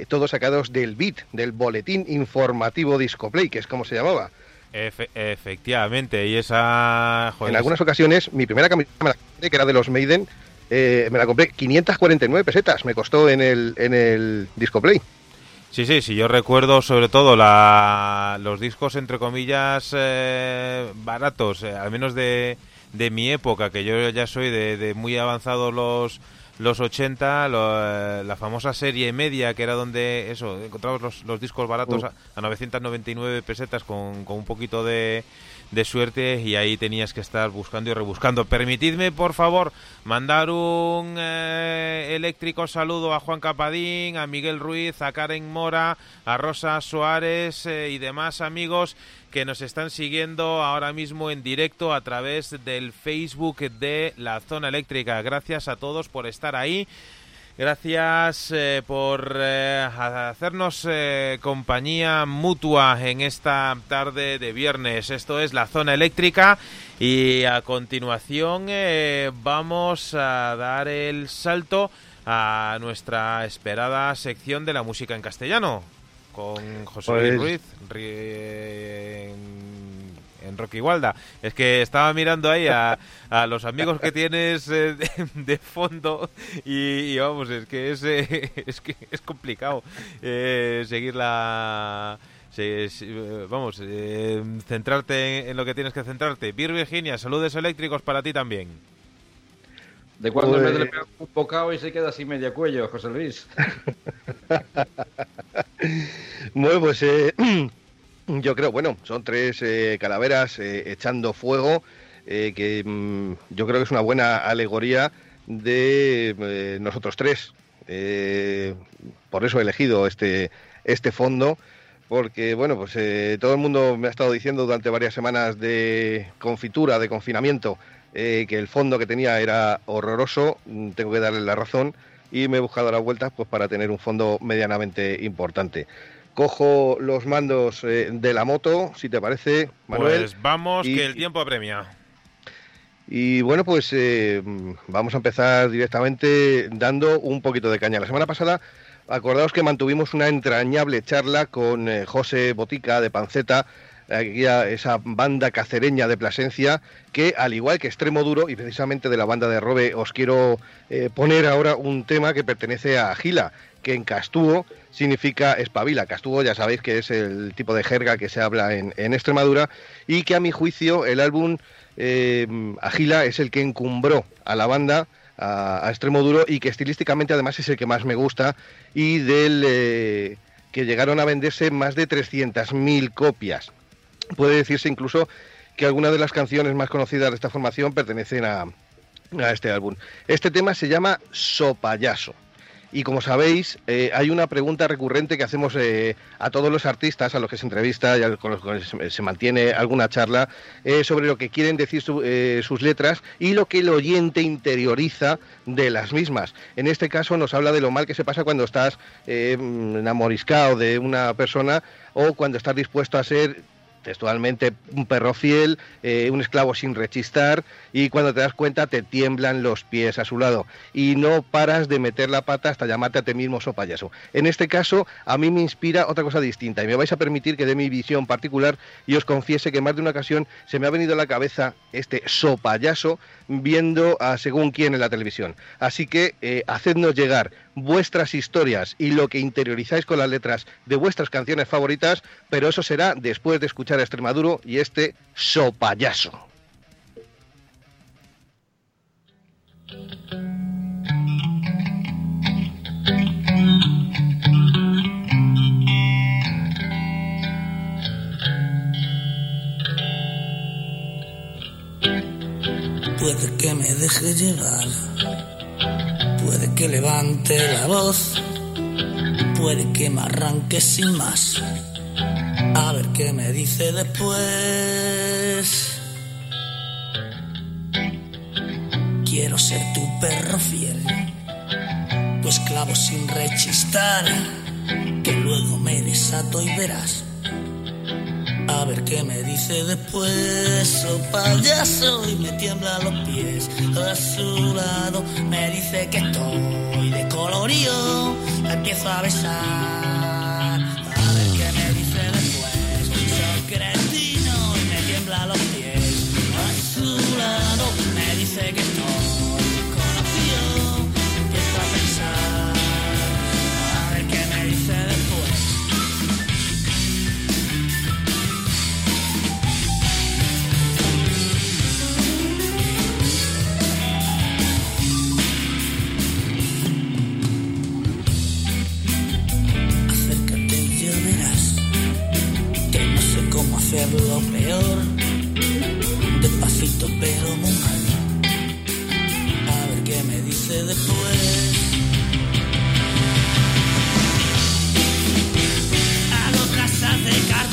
todos sacados del BIT, del Boletín Informativo Discoplay, que es como se llamaba. Efe- efectivamente, y esa... joder, en algunas ocasiones, mi primera camiseta, que era de los Maiden, eh, me la compré 549 pesetas, me costó en el, en el Discoplay. Sí, sí, sí, yo recuerdo sobre todo la, los discos, entre comillas, eh, baratos, eh, al menos de, de mi época, que yo ya soy de, de muy avanzados los, los 80, lo- eh, la famosa serie media, que era donde, eso, encontramos los, los discos baratos Mm. a, a 999 pesetas con, con un poquito de, de suerte y ahí tenías que estar buscando y rebuscando. Permitidme, por favor, mandar un eh, eléctrico saludo a Juan Capadín, a Miguel Ruiz, a Karen Mora, a Rosa Suárez eh, y demás amigos que nos están siguiendo ahora mismo en directo a través del Facebook de la Zona Eléctrica. Gracias a todos por estar ahí. Gracias eh, por eh, hacernos eh, compañía mutua en esta tarde de viernes. Esto es la zona eléctrica y a continuación eh, vamos a dar el salto a nuestra esperada sección de la música en castellano con José Luis Pues- Ruiz en, Walda. Es que estaba mirando ahí a, a los amigos que tienes eh, de, de fondo y, y vamos, es que es, eh, es que es complicado eh, seguir la se- se- eh, vamos, eh, centrarte en, en lo que tienes que centrarte. Vir Virginia, saludos eléctricos para ti también. ¿De vez de le Pues- pega un bocado y se queda así media cuello, José Luis? Bueno, pues eh, yo creo, bueno, son tres eh, calaveras eh, echando fuego, eh, que mm, yo creo que es una buena alegoría de nosotros tres. Por eso he elegido este, este fondo, porque, bueno, pues todo el mundo me ha estado diciendo durante varias semanas de confitura, de confinamiento, que el fondo que tenía era horroroso, mm, tengo que darle la razón, y me he buscado las vueltas pues para tener un fondo medianamente importante. Cojo los mandos eh, de la moto, si te parece, Manuel. Pues vamos, y- que el tiempo apremia. Y bueno, pues eh, vamos a empezar directamente dando un poquito de caña. La semana pasada, acordaos que mantuvimos una entrañable charla con eh, José Botica de Panceta, esa banda cacereña de Plasencia, que al igual que Extremo Duro, y precisamente de la banda de Robe, os quiero eh, poner ahora un tema que pertenece a Gila, que en Castúo significa espabila. Castúo ya sabéis que es el tipo de jerga que se habla en, Extremadura y que a mi juicio el álbum eh, Agila es el que encumbró a la banda a, a extremo duro y que estilísticamente además es el que más me gusta y del eh, que llegaron a venderse más de 300.000 copias. Puede decirse incluso que algunas de las canciones más conocidas de esta formación pertenecen a, a este álbum. Este tema se llama Sopayaso. Y como sabéis, eh, hay una pregunta recurrente que hacemos eh, a todos los artistas a los que se entrevista y a con los que se, mantiene alguna charla eh, sobre lo que quieren decir su- sus letras y lo que el oyente interioriza de las mismas. En este caso nos habla de lo mal que se pasa cuando estás eh, enamoriscado de una persona o cuando estás dispuesto a ser textualmente un perro fiel, eh, un esclavo sin rechistar y cuando te das cuenta te tiemblan los pies a su lado y no paras de meter la pata hasta llamarte a ti mismo so payaso. En este caso a mí me inspira otra cosa distinta y me vais a permitir que dé mi visión particular y os confiese que más de una ocasión se me ha venido a la cabeza este so payaso viendo a según quién en la televisión. Así que eh, hacednos llegar vuestras historias y lo que interiorizáis con las letras de vuestras canciones favoritas, pero eso será después de escuchar a Extremaduro y este so payaso. Puede que me deje llevar, puede que levante la voz, puede que me arranque sin más. A ver qué me dice después. quiero ser tu perro fiel, tu esclavo sin rechistar, que luego me desato y verás. A ver qué me dice después, oh payaso, y me tiembla los pies. A su lado me dice que estoy de colorío, empiezo a besar. Hacerlo peor. Despacito pero muy mal. A ver qué me dice después. Hago casas de cartón.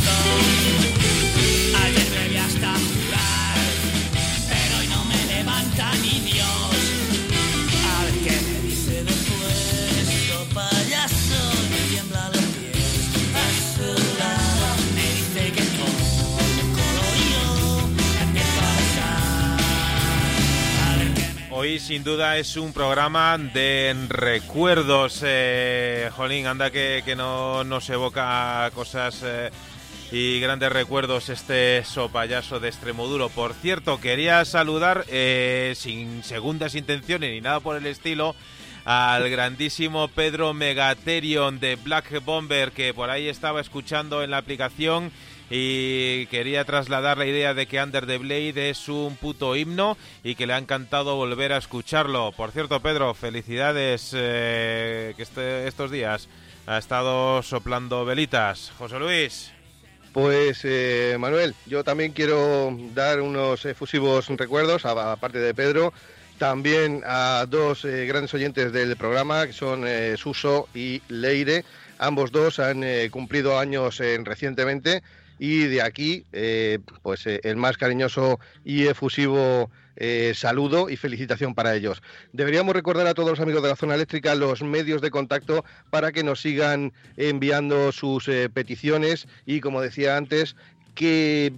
Hoy sin duda es un programa de recuerdos, eh, Jolín, anda que, que no nos evoca cosas eh, y grandes recuerdos este sopayaso de Extremoduro. Por cierto, quería saludar, eh, sin segundas intenciones ni nada por el estilo, al grandísimo Pedro Megaterion de Black Bomber, que por ahí estaba escuchando en la aplicación y quería trasladar la idea de que Under the Blade es un puto himno y que le ha encantado volver a escucharlo. Por cierto, Pedro, felicidades eh, que este- estos días ha estado soplando velitas. José Luis. Pues eh, Manuel, yo también quiero dar unos efusivos recuerdos, aparte de Pedro, también a dos eh, grandes oyentes del programa, que son eh, Suso y Leire. Ambos dos han cumplido años recientemente y de aquí, eh, pues eh, el más cariñoso y efusivo eh, saludo y felicitación para ellos. Deberíamos recordar a todos los amigos de la zona eléctrica los medios de contacto para que nos sigan enviando sus peticiones y, como decía antes, que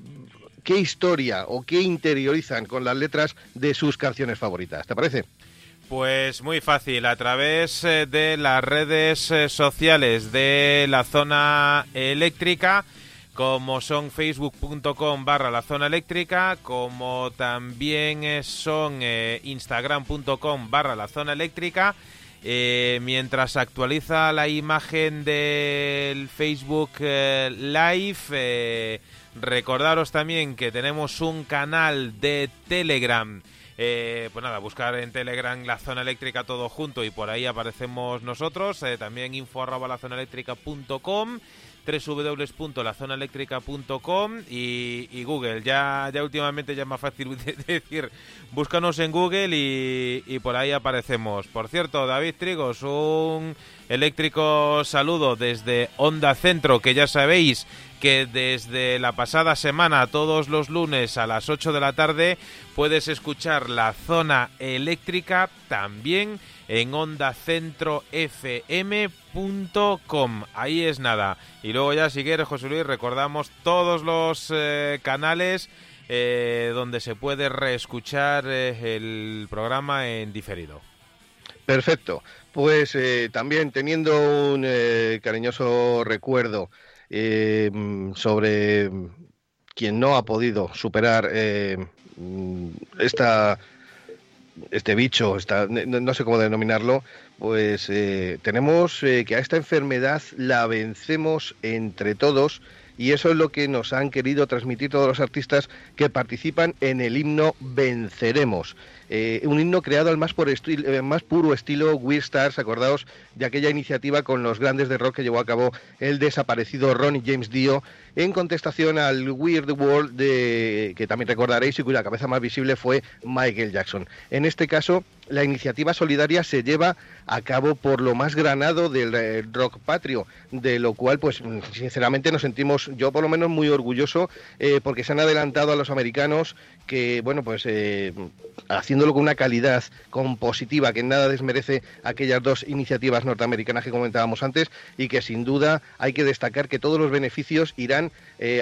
qué historia o qué interiorizan con las letras de sus canciones favoritas. ¿Te parece? Pues muy fácil, a través de las redes sociales de la zona eléctrica, como son facebook.com barra la zona eléctrica, como también eh, son eh, instagram.com barra la zona eléctrica. Eh, mientras actualiza la imagen del Facebook Live, recordaros también que tenemos un canal de Telegram. Pues nada, buscar en Telegram la zona eléctrica todo junto y por ahí aparecemos nosotros. También info arroba la zona www.lazonaeléctrica.com y, y Google. Ya, ya últimamente ya es más fácil de- de decir, búscanos en Google y, y por ahí aparecemos. Por cierto, David Trigos, un eléctrico saludo desde Onda Centro, que ya sabéis que desde la pasada semana, todos los lunes a las 8 de la tarde, puedes escuchar la zona eléctrica también en ondacentrofm.com. Ahí es nada. Y luego ya, si quieres, José Luis, recordamos todos los eh, canales eh, donde se puede reescuchar eh, el programa en diferido. Perfecto. Pues eh, también teniendo un eh, cariñoso recuerdo eh, sobre quien no ha podido superar eh, esta este bicho, esta, no, sé cómo denominarlo, pues eh, tenemos que a esta enfermedad la vencemos entre todos y eso es lo que nos han querido transmitir todos los artistas que participan en el himno Venceremos. Eh, un himno creado al más, por eh, más puro estilo Weird Stars, acordaos de aquella iniciativa con los grandes de rock que llevó a cabo el desaparecido Ronnie James Dio en contestación al Weird World de, que también recordaréis y cuya cabeza más visible fue Michael Jackson. En este caso, la iniciativa solidaria se lleva a cabo por lo más granado del eh, rock patrio, de lo cual, pues sinceramente nos sentimos, yo por lo menos muy orgulloso, eh, porque se han adelantado a los americanos que, bueno, pues eh, haciéndolo con una calidad compositiva que nada desmerece aquellas dos iniciativas norteamericanas que comentábamos antes y que sin duda hay que destacar que todos los beneficios irán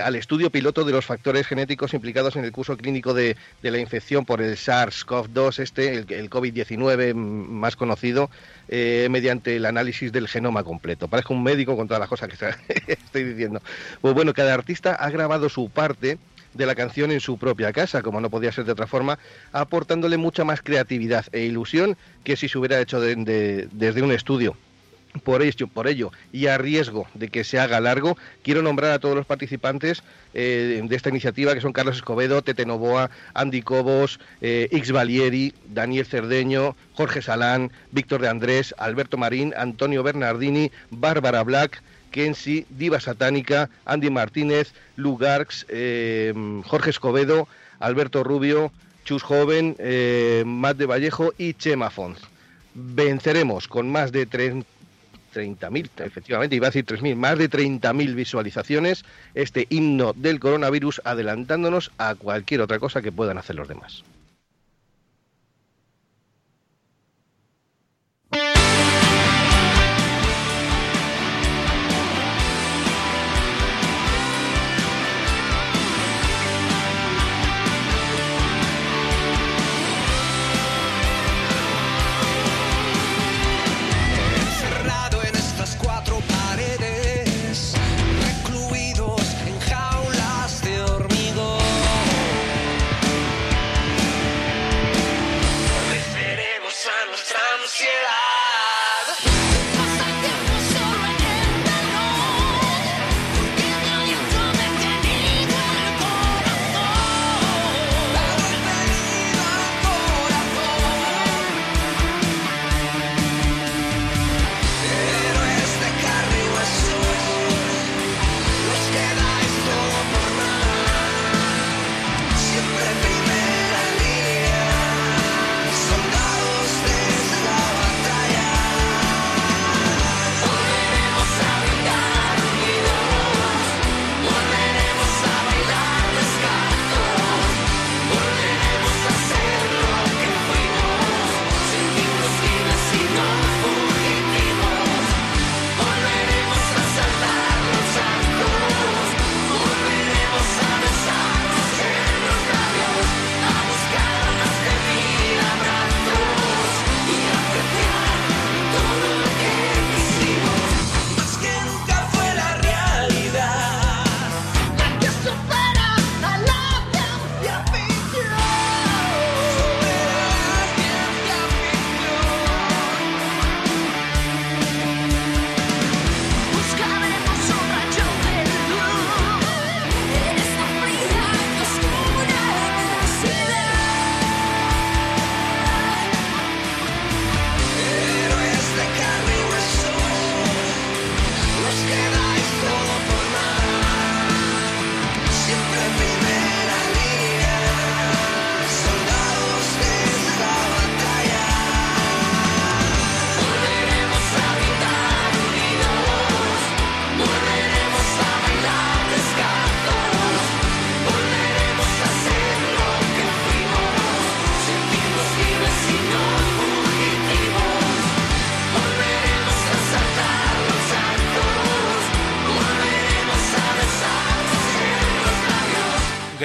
al estudio piloto de los factores genéticos implicados en el curso clínico de, la infección por el SARS-CoV-2, este, el, el COVID-19 más conocido, eh, mediante el análisis del genoma completo. Parezco un médico con todas las cosas que estoy diciendo. Pues bueno, cada artista ha grabado su parte de la canción en su propia casa, como no podía ser de otra forma, aportándole mucha más creatividad e ilusión que si se hubiera hecho desde un estudio. Por ello, por ello, y a riesgo de que se haga largo, quiero nombrar a todos los participantes eh, de esta iniciativa, que son Carlos Escobedo, Tete Novoa, Andy Cobos, eh, Valieri, Daniel Cerdeño, Jorge Salán, Víctor de Andrés, Alberto Marín, Antonio Bernardini, Bárbara Black, Kensi, Diva Satánica, Andy Martínez, Lugarx, eh, Jorge Escobedo, Alberto Rubio, Chus Joven, Matt de Vallejo y Chema Fons. Venceremos con más de 30 30.000, efectivamente, iba a decir 3.000, más de 30.000 visualizaciones, este himno del coronavirus adelantándonos a cualquier otra cosa que puedan hacer los demás.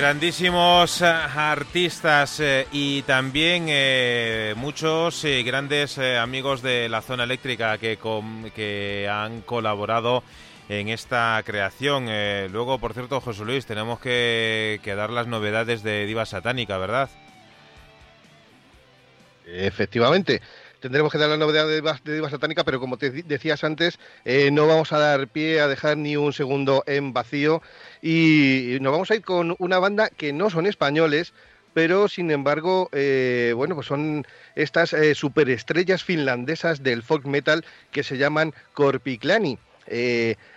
Grandísimos eh, artistas eh, y también eh, muchos grandes amigos de la zona eléctrica que, que han colaborado en esta creación. luego, por cierto, José Luis, tenemos que, que dar las novedades de Diva Satánica, ¿verdad? Efectivamente tendremos que dar la novedad de Diva, Satánica, pero como te decías antes, eh, no vamos a dar pie a dejar ni un segundo en vacío y nos vamos a ir con una banda que no son españoles, pero sin embargo, eh, bueno, pues son estas eh, superestrellas finlandesas del folk metal que se llaman Korpiklani.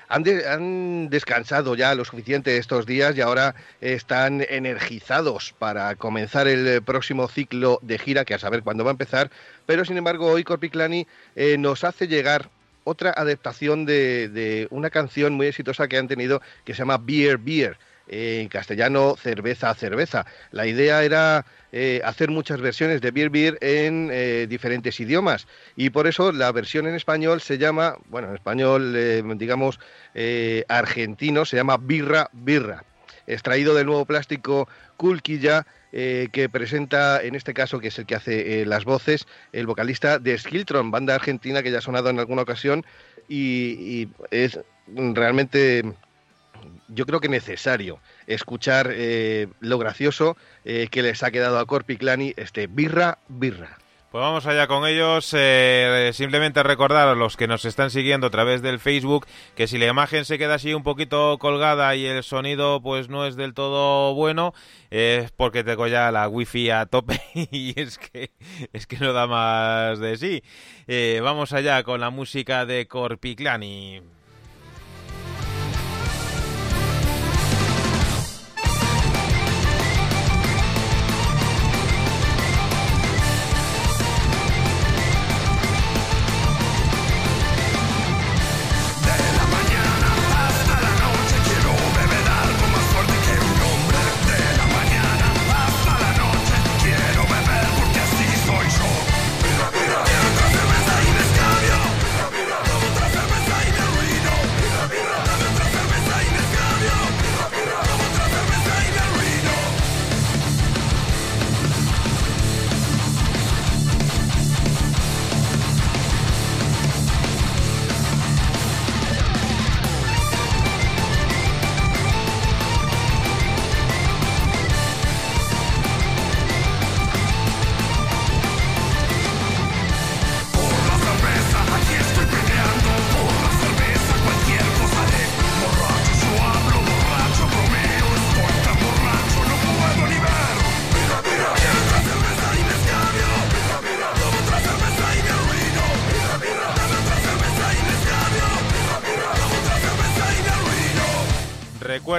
Han, descansado ya lo suficiente estos días y ahora están energizados para comenzar el próximo ciclo de gira, que a saber cuándo va a empezar. Pero sin embargo, hoy Corpiclani eh, nos hace llegar otra adaptación de, una canción muy exitosa que han tenido que se llama Beer Beer en castellano cerveza cerveza. La idea era eh, hacer muchas versiones de Beer Beer en eh, diferentes idiomas y por eso la versión en español se llama, bueno, en español eh, digamos argentino, se llama Birra Birra, extraído del nuevo plástico Kulquilla que presenta, en este caso, que es el que hace las voces, el vocalista de Skiltron, banda argentina que ya ha sonado en alguna ocasión y es realmente yo creo que necesario escuchar eh, lo gracioso eh, que les ha quedado a Corpiclani, este birra, birra. Pues vamos allá con ellos. Eh, simplemente recordar a los que nos están siguiendo a través del Facebook que si la imagen se queda así un poquito colgada y el sonido pues no es del todo bueno es porque tengo ya la wifi a tope y es que es que no da más de sí. vamos allá con la música de Corpiclani.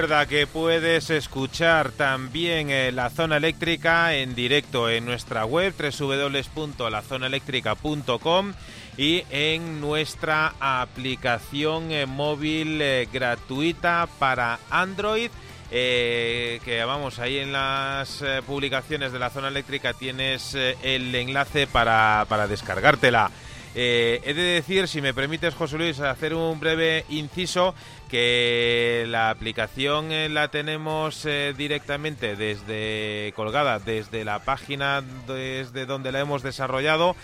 Que puedes escuchar también eh, la zona eléctrica en directo en nuestra web www.lazonaeléctrica.com y en nuestra aplicación eh, móvil eh, gratuita para Android. que vamos, ahí en las publicaciones de la zona eléctrica tienes el enlace para, para descargártela. he de decir, si me permites, José Luis, hacer un breve inciso que la aplicación eh, la tenemos eh, directamente desde colgada desde la página desde donde la hemos desarrollado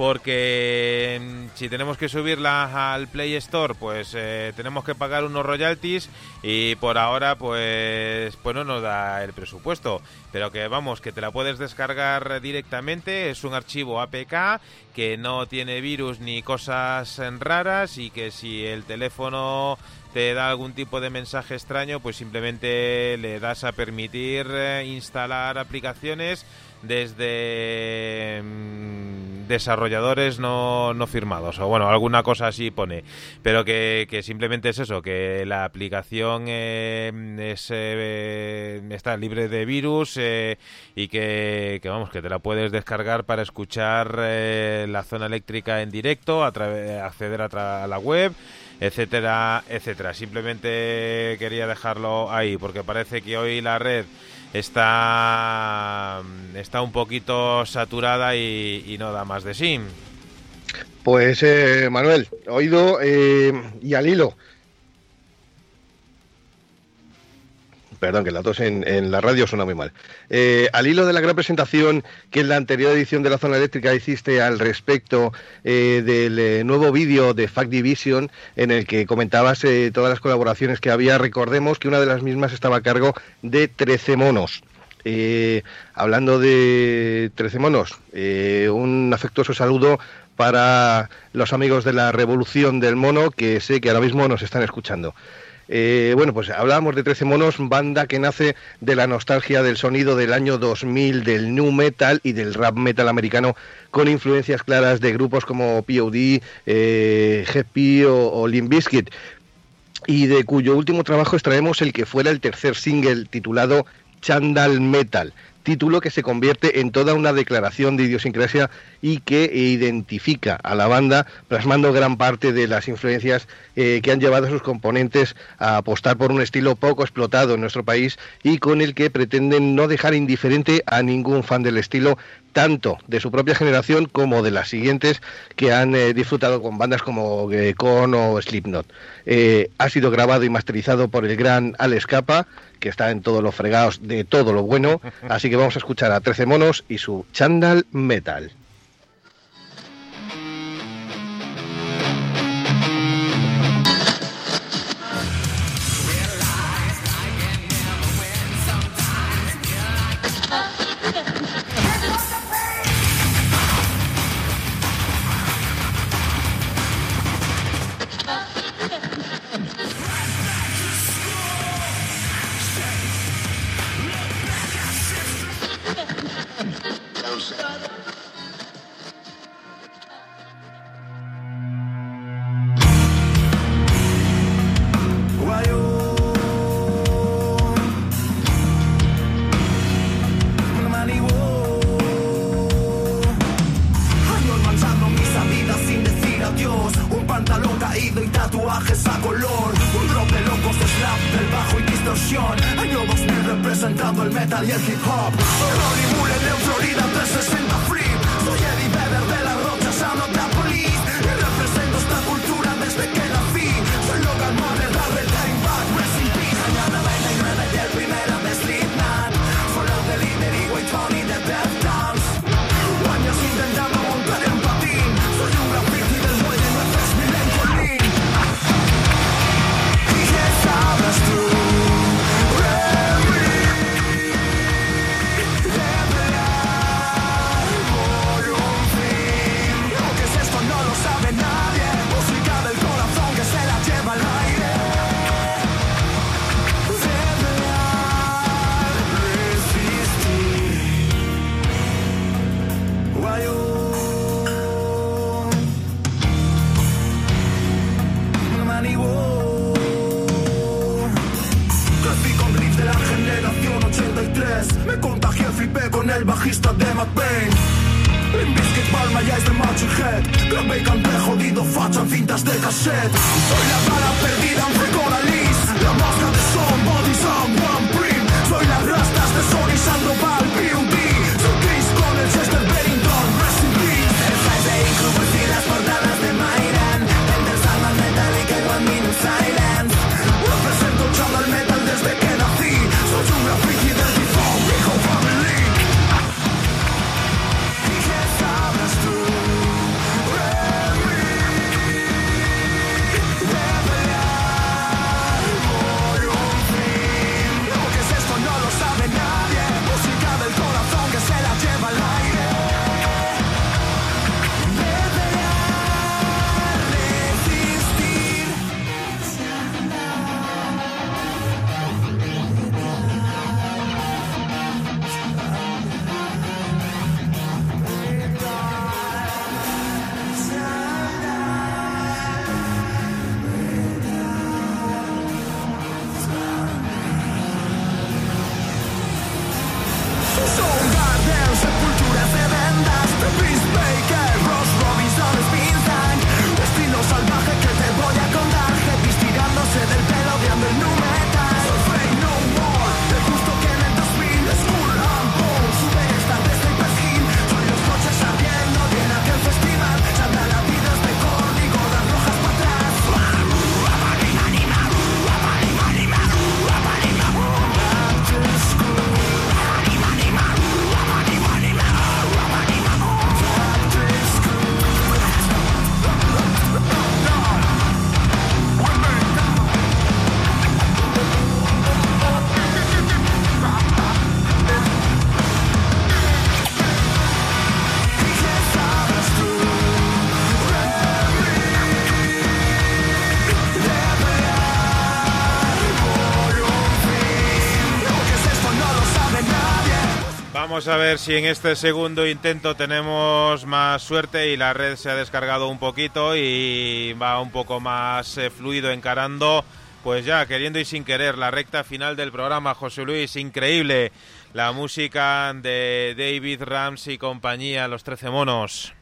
porque mm, si tenemos que subirla al Play Store, pues eh, tenemos que pagar unos royalties y por ahora pues pues no nos da el presupuesto, pero que vamos, que te la puedes descargar directamente, es un archivo APK que no tiene virus ni cosas raras y que si el teléfono te da algún tipo de mensaje extraño, pues simplemente le das a permitir eh, instalar aplicaciones desde mm, desarrolladores no, no, firmados o bueno alguna cosa así pone. Pero que, simplemente es eso que la aplicación eh, eh, está libre de virus y que, vamos que te la puedes descargar para escuchar la zona eléctrica en directo a acceder a la web etcétera, etcétera. Simplemente quería dejarlo ahí porque parece que hoy la red está, está un poquito saturada y, no da más de sí. Pues eh, Manuel, oído eh, y al hilo Perdón, que la tos en, la radio suena muy mal. Eh, al hilo de la gran presentación que en la anterior edición de la zona eléctrica hiciste al respecto eh, del eh, nuevo vídeo de Fact Division, en el que comentabas todas las colaboraciones que había, recordemos que una de las mismas estaba a cargo de 13 monos. hablando de 13 monos, un afectuoso saludo para los amigos de la Revolución del Mono, que sé que ahora mismo nos están escuchando. Eh, bueno, pues hablábamos de 13 monos, banda que nace de la nostalgia del sonido del año 2000, del new metal y del rap metal americano, con influencias claras de grupos como POD, eh, o, o Limp Bizkit. y de cuyo último trabajo extraemos el que fuera el tercer single titulado Chandal Metal título que se convierte en toda una declaración de idiosincrasia y que identifica a la banda, plasmando gran parte de las influencias eh, que han llevado a sus componentes a apostar por un estilo poco explotado en nuestro país y con el que pretenden no dejar indiferente a ningún fan del estilo, tanto de su propia generación como de las siguientes que han eh, disfrutado con bandas como eh, o Slipknot. ha sido grabado y masterizado por el gran Alex Capa, que está en todos los fregados de todo lo bueno, así que vamos a escuchar a 13 monos y su Chandal Metal. A ver si en este segundo intento tenemos más suerte y la red se ha descargado un poquito y va un poco más eh, fluido encarando Pues ya, queriendo y sin querer, la recta final del programa, José Luis, increíble. La música de David Rams y compañía, Los Trece Monos.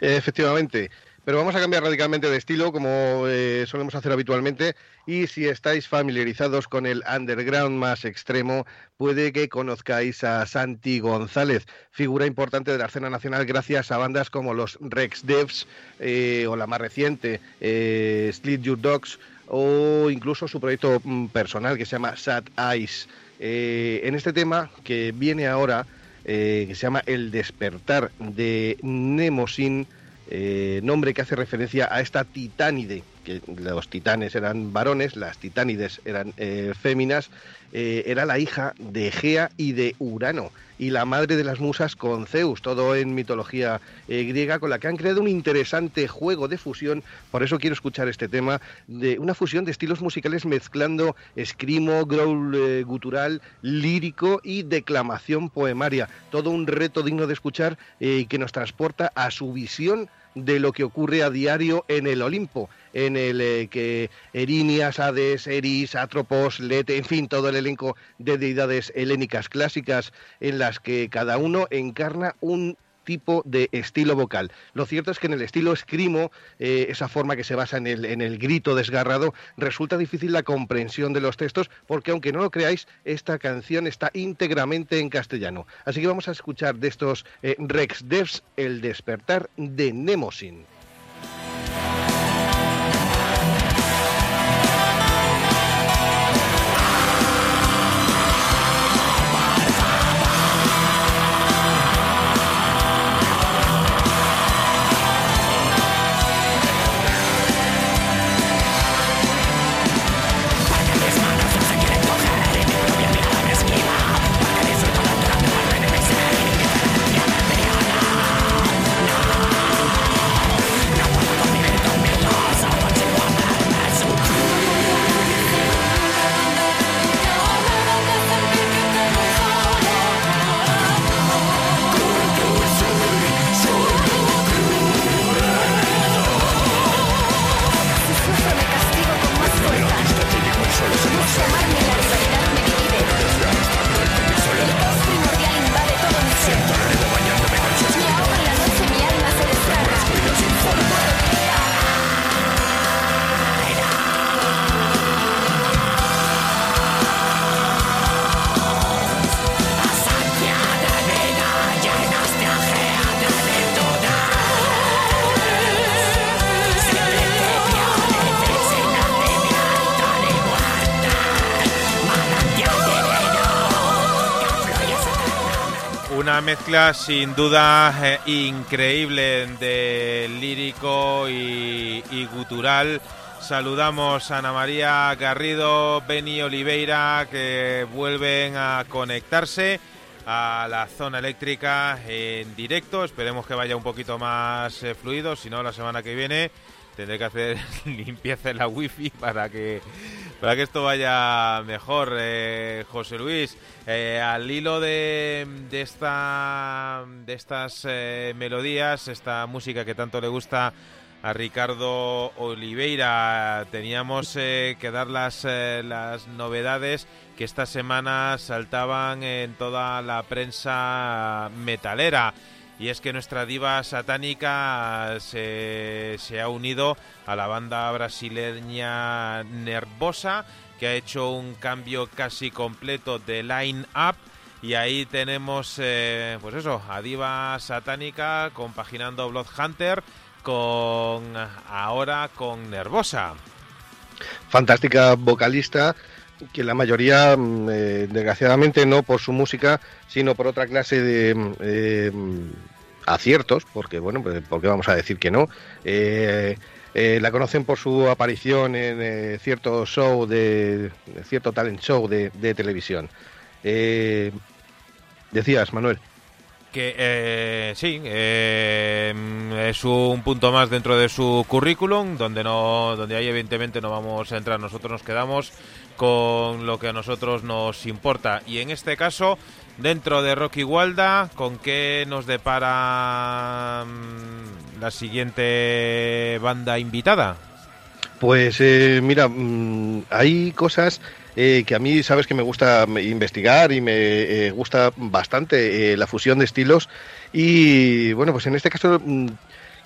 Efectivamente. Pero vamos a cambiar radicalmente de estilo, como eh, solemos hacer habitualmente. Y si estáis familiarizados con el underground más extremo, puede que conozcáis a Santi González, figura importante de la escena nacional gracias a bandas como los Rex Devs eh, o la más reciente, eh, Slit Your Dogs, o incluso su proyecto mm, personal que se llama Sad Eyes. en este tema que viene ahora, que se llama El despertar de Nemosin, eh, nombre que hace referencia a esta titánide, que los titanes eran varones, las titánides eran eh, féminas, eh, era la hija de Gea y de Urano, y la madre de las musas con Zeus, todo en mitología griega, con la que han creado un interesante juego de fusión, por eso quiero escuchar este tema, de una fusión de estilos musicales mezclando escrimo, growl gutural, lírico y declamación poemaria, todo un reto digno de escuchar que nos transporta a su visión de lo que ocurre a diario en el Olimpo, en el eh, que Erinias, Hades, Eris, Atropos, Lete, en fin, todo el elenco de deidades helénicas clásicas en las que cada uno encarna un tipo de estilo vocal. Lo cierto es que en el estilo escrimo, eh, esa forma que se basa en el, en el grito desgarrado, resulta difícil la comprensión de los textos porque aunque no lo creáis, esta canción está íntegramente en castellano. Así que vamos a escuchar de estos eh, Rex Devs El despertar de Nemosin. Mezcla sin duda eh, increíble de lírico y, gutural. Saludamos a Ana María Garrido, Beni Oliveira, que vuelven a conectarse a la zona eléctrica en directo. Esperemos que vaya un poquito más eh, fluido, si no la semana que viene tendré que hacer limpieza en la wifi para que para que esto vaya mejor eh, José Luis. Eh, al hilo de, de esta de estas eh, melodías esta música que tanto le gusta a Ricardo Oliveira teníamos que dar las, las novedades que esta semana saltaban en toda la prensa metalera y es que nuestra diva satánica se, ha unido a la banda brasileña Nervosa, que ha hecho un cambio casi completo de line-up. Y ahí tenemos, eh, pues eso, a Diva Satánica compaginando Bloodhunter con ahora con Nervosa. Fantástica vocalista que la mayoría, mm, eh, desgraciadamente, no por su música, sino por otra clase de mm, eh, aciertos, porque, bueno, pues, porque vamos a decir que no. Eh, la conocen por su aparición en cierto show de, cierto talent show de, de televisión. decías, Manuel que eh, sí, es un punto más dentro de su currículum, donde no, donde ahí evidentemente no vamos a entrar, nosotros nos quedamos con lo que a nosotros nos importa y en este caso dentro de Rocky Walda, ¿con qué nos depara mm, la siguiente banda invitada? Pues eh, mira, mm, hay cosas eh, que a mí sabes que me gusta investigar y me eh, gusta bastante eh, la fusión de estilos y bueno, pues en este caso mm,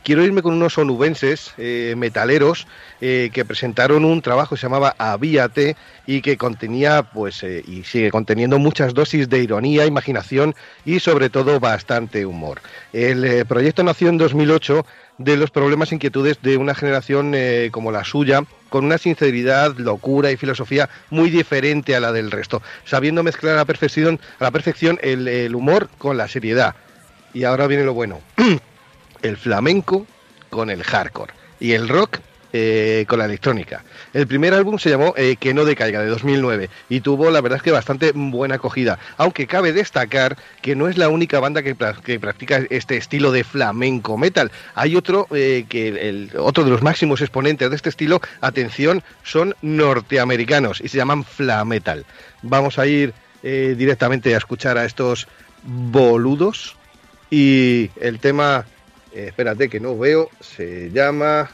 quiero irme con unos onubenses eh, metaleros eh, que presentaron un trabajo que se llamaba Avíate y que contenía, pues, eh, y sigue conteniendo muchas dosis de ironía, imaginación y sobre todo bastante humor. El proyecto nació en 2008 de los problemas e inquietudes de una generación como la suya, con una sinceridad, locura y filosofía muy diferente a la del resto, sabiendo mezclar a la perfección, la perfección el humor con la seriedad. Y ahora viene lo bueno. el flamenco con el hardcore y el rock eh, con la electrónica. El primer álbum se llamó eh, Que no decaiga, de 2009, y tuvo la verdad es que bastante buena acogida, aunque cabe destacar que no es la única banda que, pra- que practica este estilo de flamenco metal. Hay otro eh, que el, otro de los máximos exponentes de este estilo, atención, son norteamericanos y se llaman flametal. Vamos a ir directamente a escuchar a estos boludos y el tema, eh, espérate que no veo, se llama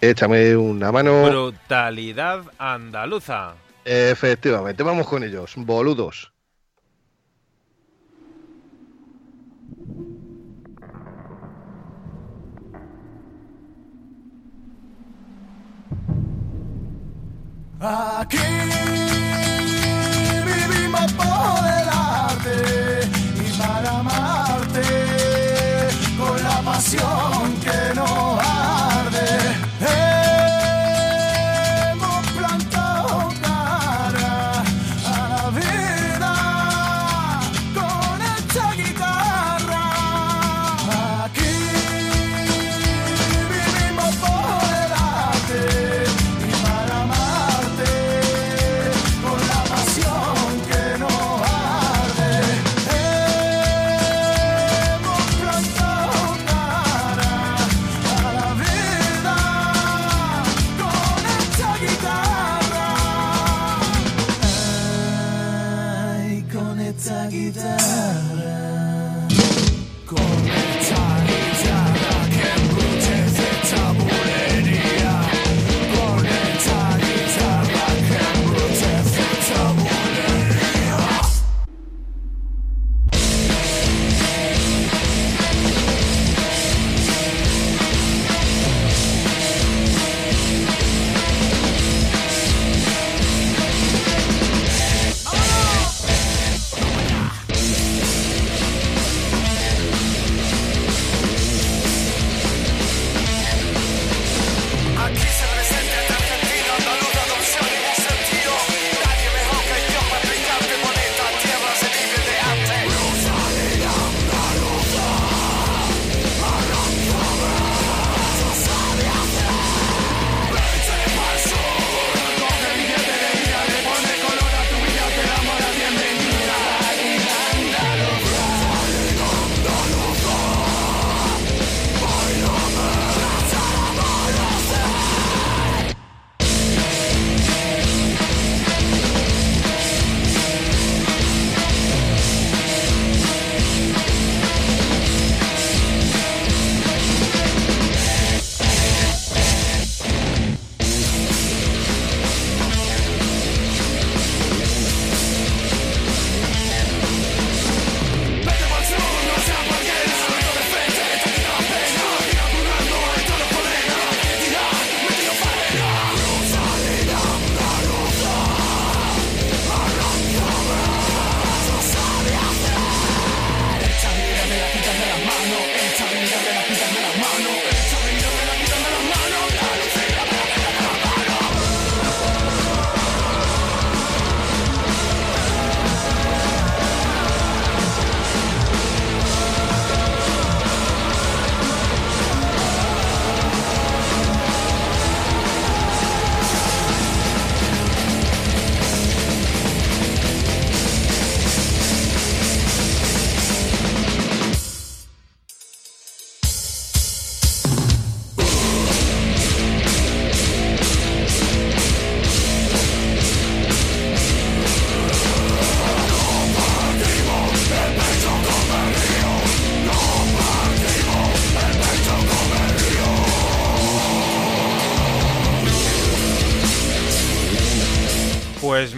Échame una mano. Brutalidad andaluza. Efectivamente, vamos con ellos, boludos. Aquí vivimos por la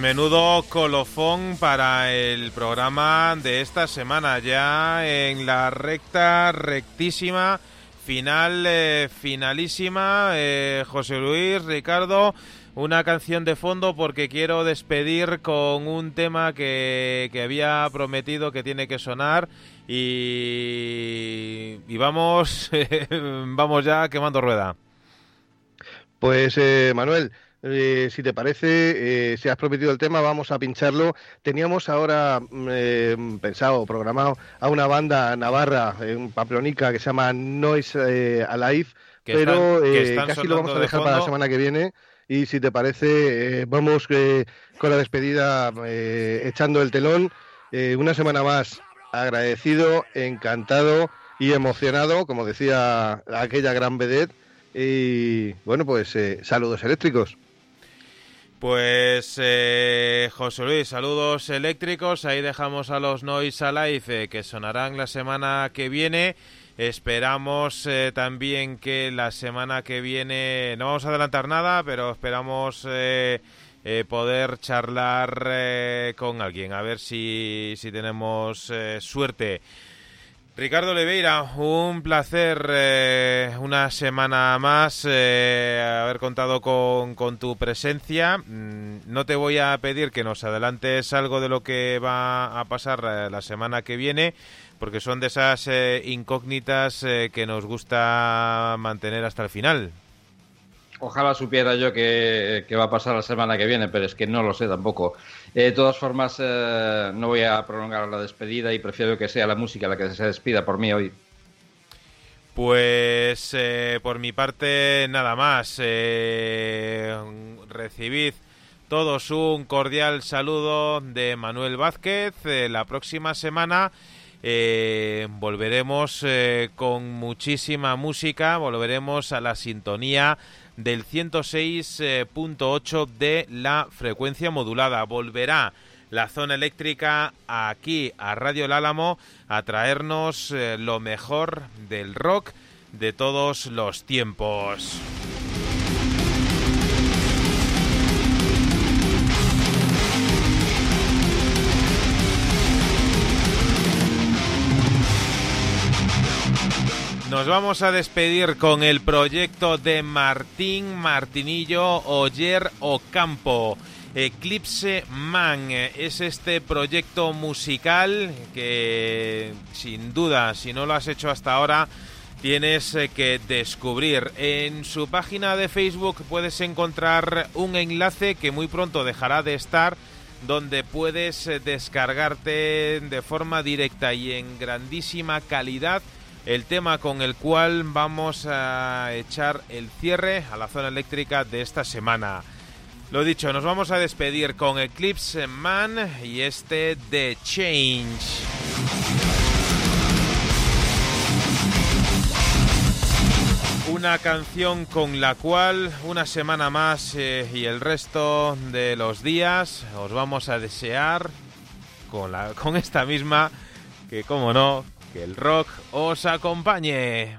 menudo colofón para el programa de esta semana, ya en la recta rectísima, final eh, finalísima. Eh, José Luis, Ricardo, una canción de fondo porque quiero despedir con un tema que, que había prometido que tiene que sonar y, y vamos, vamos ya quemando rueda. Pues eh, Manuel, eh, si te parece, eh, si has prometido el tema, vamos a pincharlo. Teníamos ahora mm, eh, pensado, programado a una banda navarra, en Pamplonica, que se llama Noise eh, Alive, Que pero están- eh, casi lo vamos a de dejar para la semana que viene. Y si te parece, eh, vamos eh, con la despedida eh, echando el telón. Eh, una semana más agradecido, encantado y emocionado, como decía aquella gran vedette. Y bueno, pues eh, saludos eléctricos. Pues eh, José Luis, saludos eléctricos. Ahí dejamos a los Noise Alive eh, que sonarán la semana que viene. Esperamos eh, también que la semana que viene, no vamos a adelantar nada, pero esperamos eh, eh, poder charlar con alguien, a ver si, si tenemos suerte. Ricardo Leveira, un placer eh, una semana más eh, haber contado con, con tu presencia. Mm, No te voy a pedir que nos adelantes algo de lo que va a pasar eh, la semana que viene, porque son de esas incógnitas que nos gusta mantener hasta el final. Ojalá supiera yo qué, va a pasar la semana que viene, pero es que no lo sé tampoco. Eh, de todas formas, eh, no voy a prolongar la despedida y prefiero que sea la música la que se despida por mí hoy. Pues eh, por mi parte nada más. Recibid todos un cordial saludo de Manuel Vázquez. La próxima semana volveremos con muchísima música, volveremos a la sintonía del 106.8 de la frecuencia modulada. Volverá la zona eléctrica aquí a Radio El Álamo a traernos eh, lo mejor del rock de todos los tiempos. Nos vamos a despedir con el proyecto de Martín Martinillo Oyer Ocampo. Eclipse Man es este proyecto musical que sin duda, si no lo has hecho hasta ahora, tienes eh, que descubrir. En su página de Facebook puedes encontrar un enlace que muy pronto dejará de estar donde puedes eh, descargarte de forma directa y en grandísima calidad el tema con el cual vamos a echar el cierre a la zona eléctrica de esta semana. Lo dicho, nos vamos a despedir con Eclipse Man y este The Change. Una canción con la cual una semana más eh, y el resto de los días os vamos a desear con, la, con esta misma que, como no, que el rock os acompañe.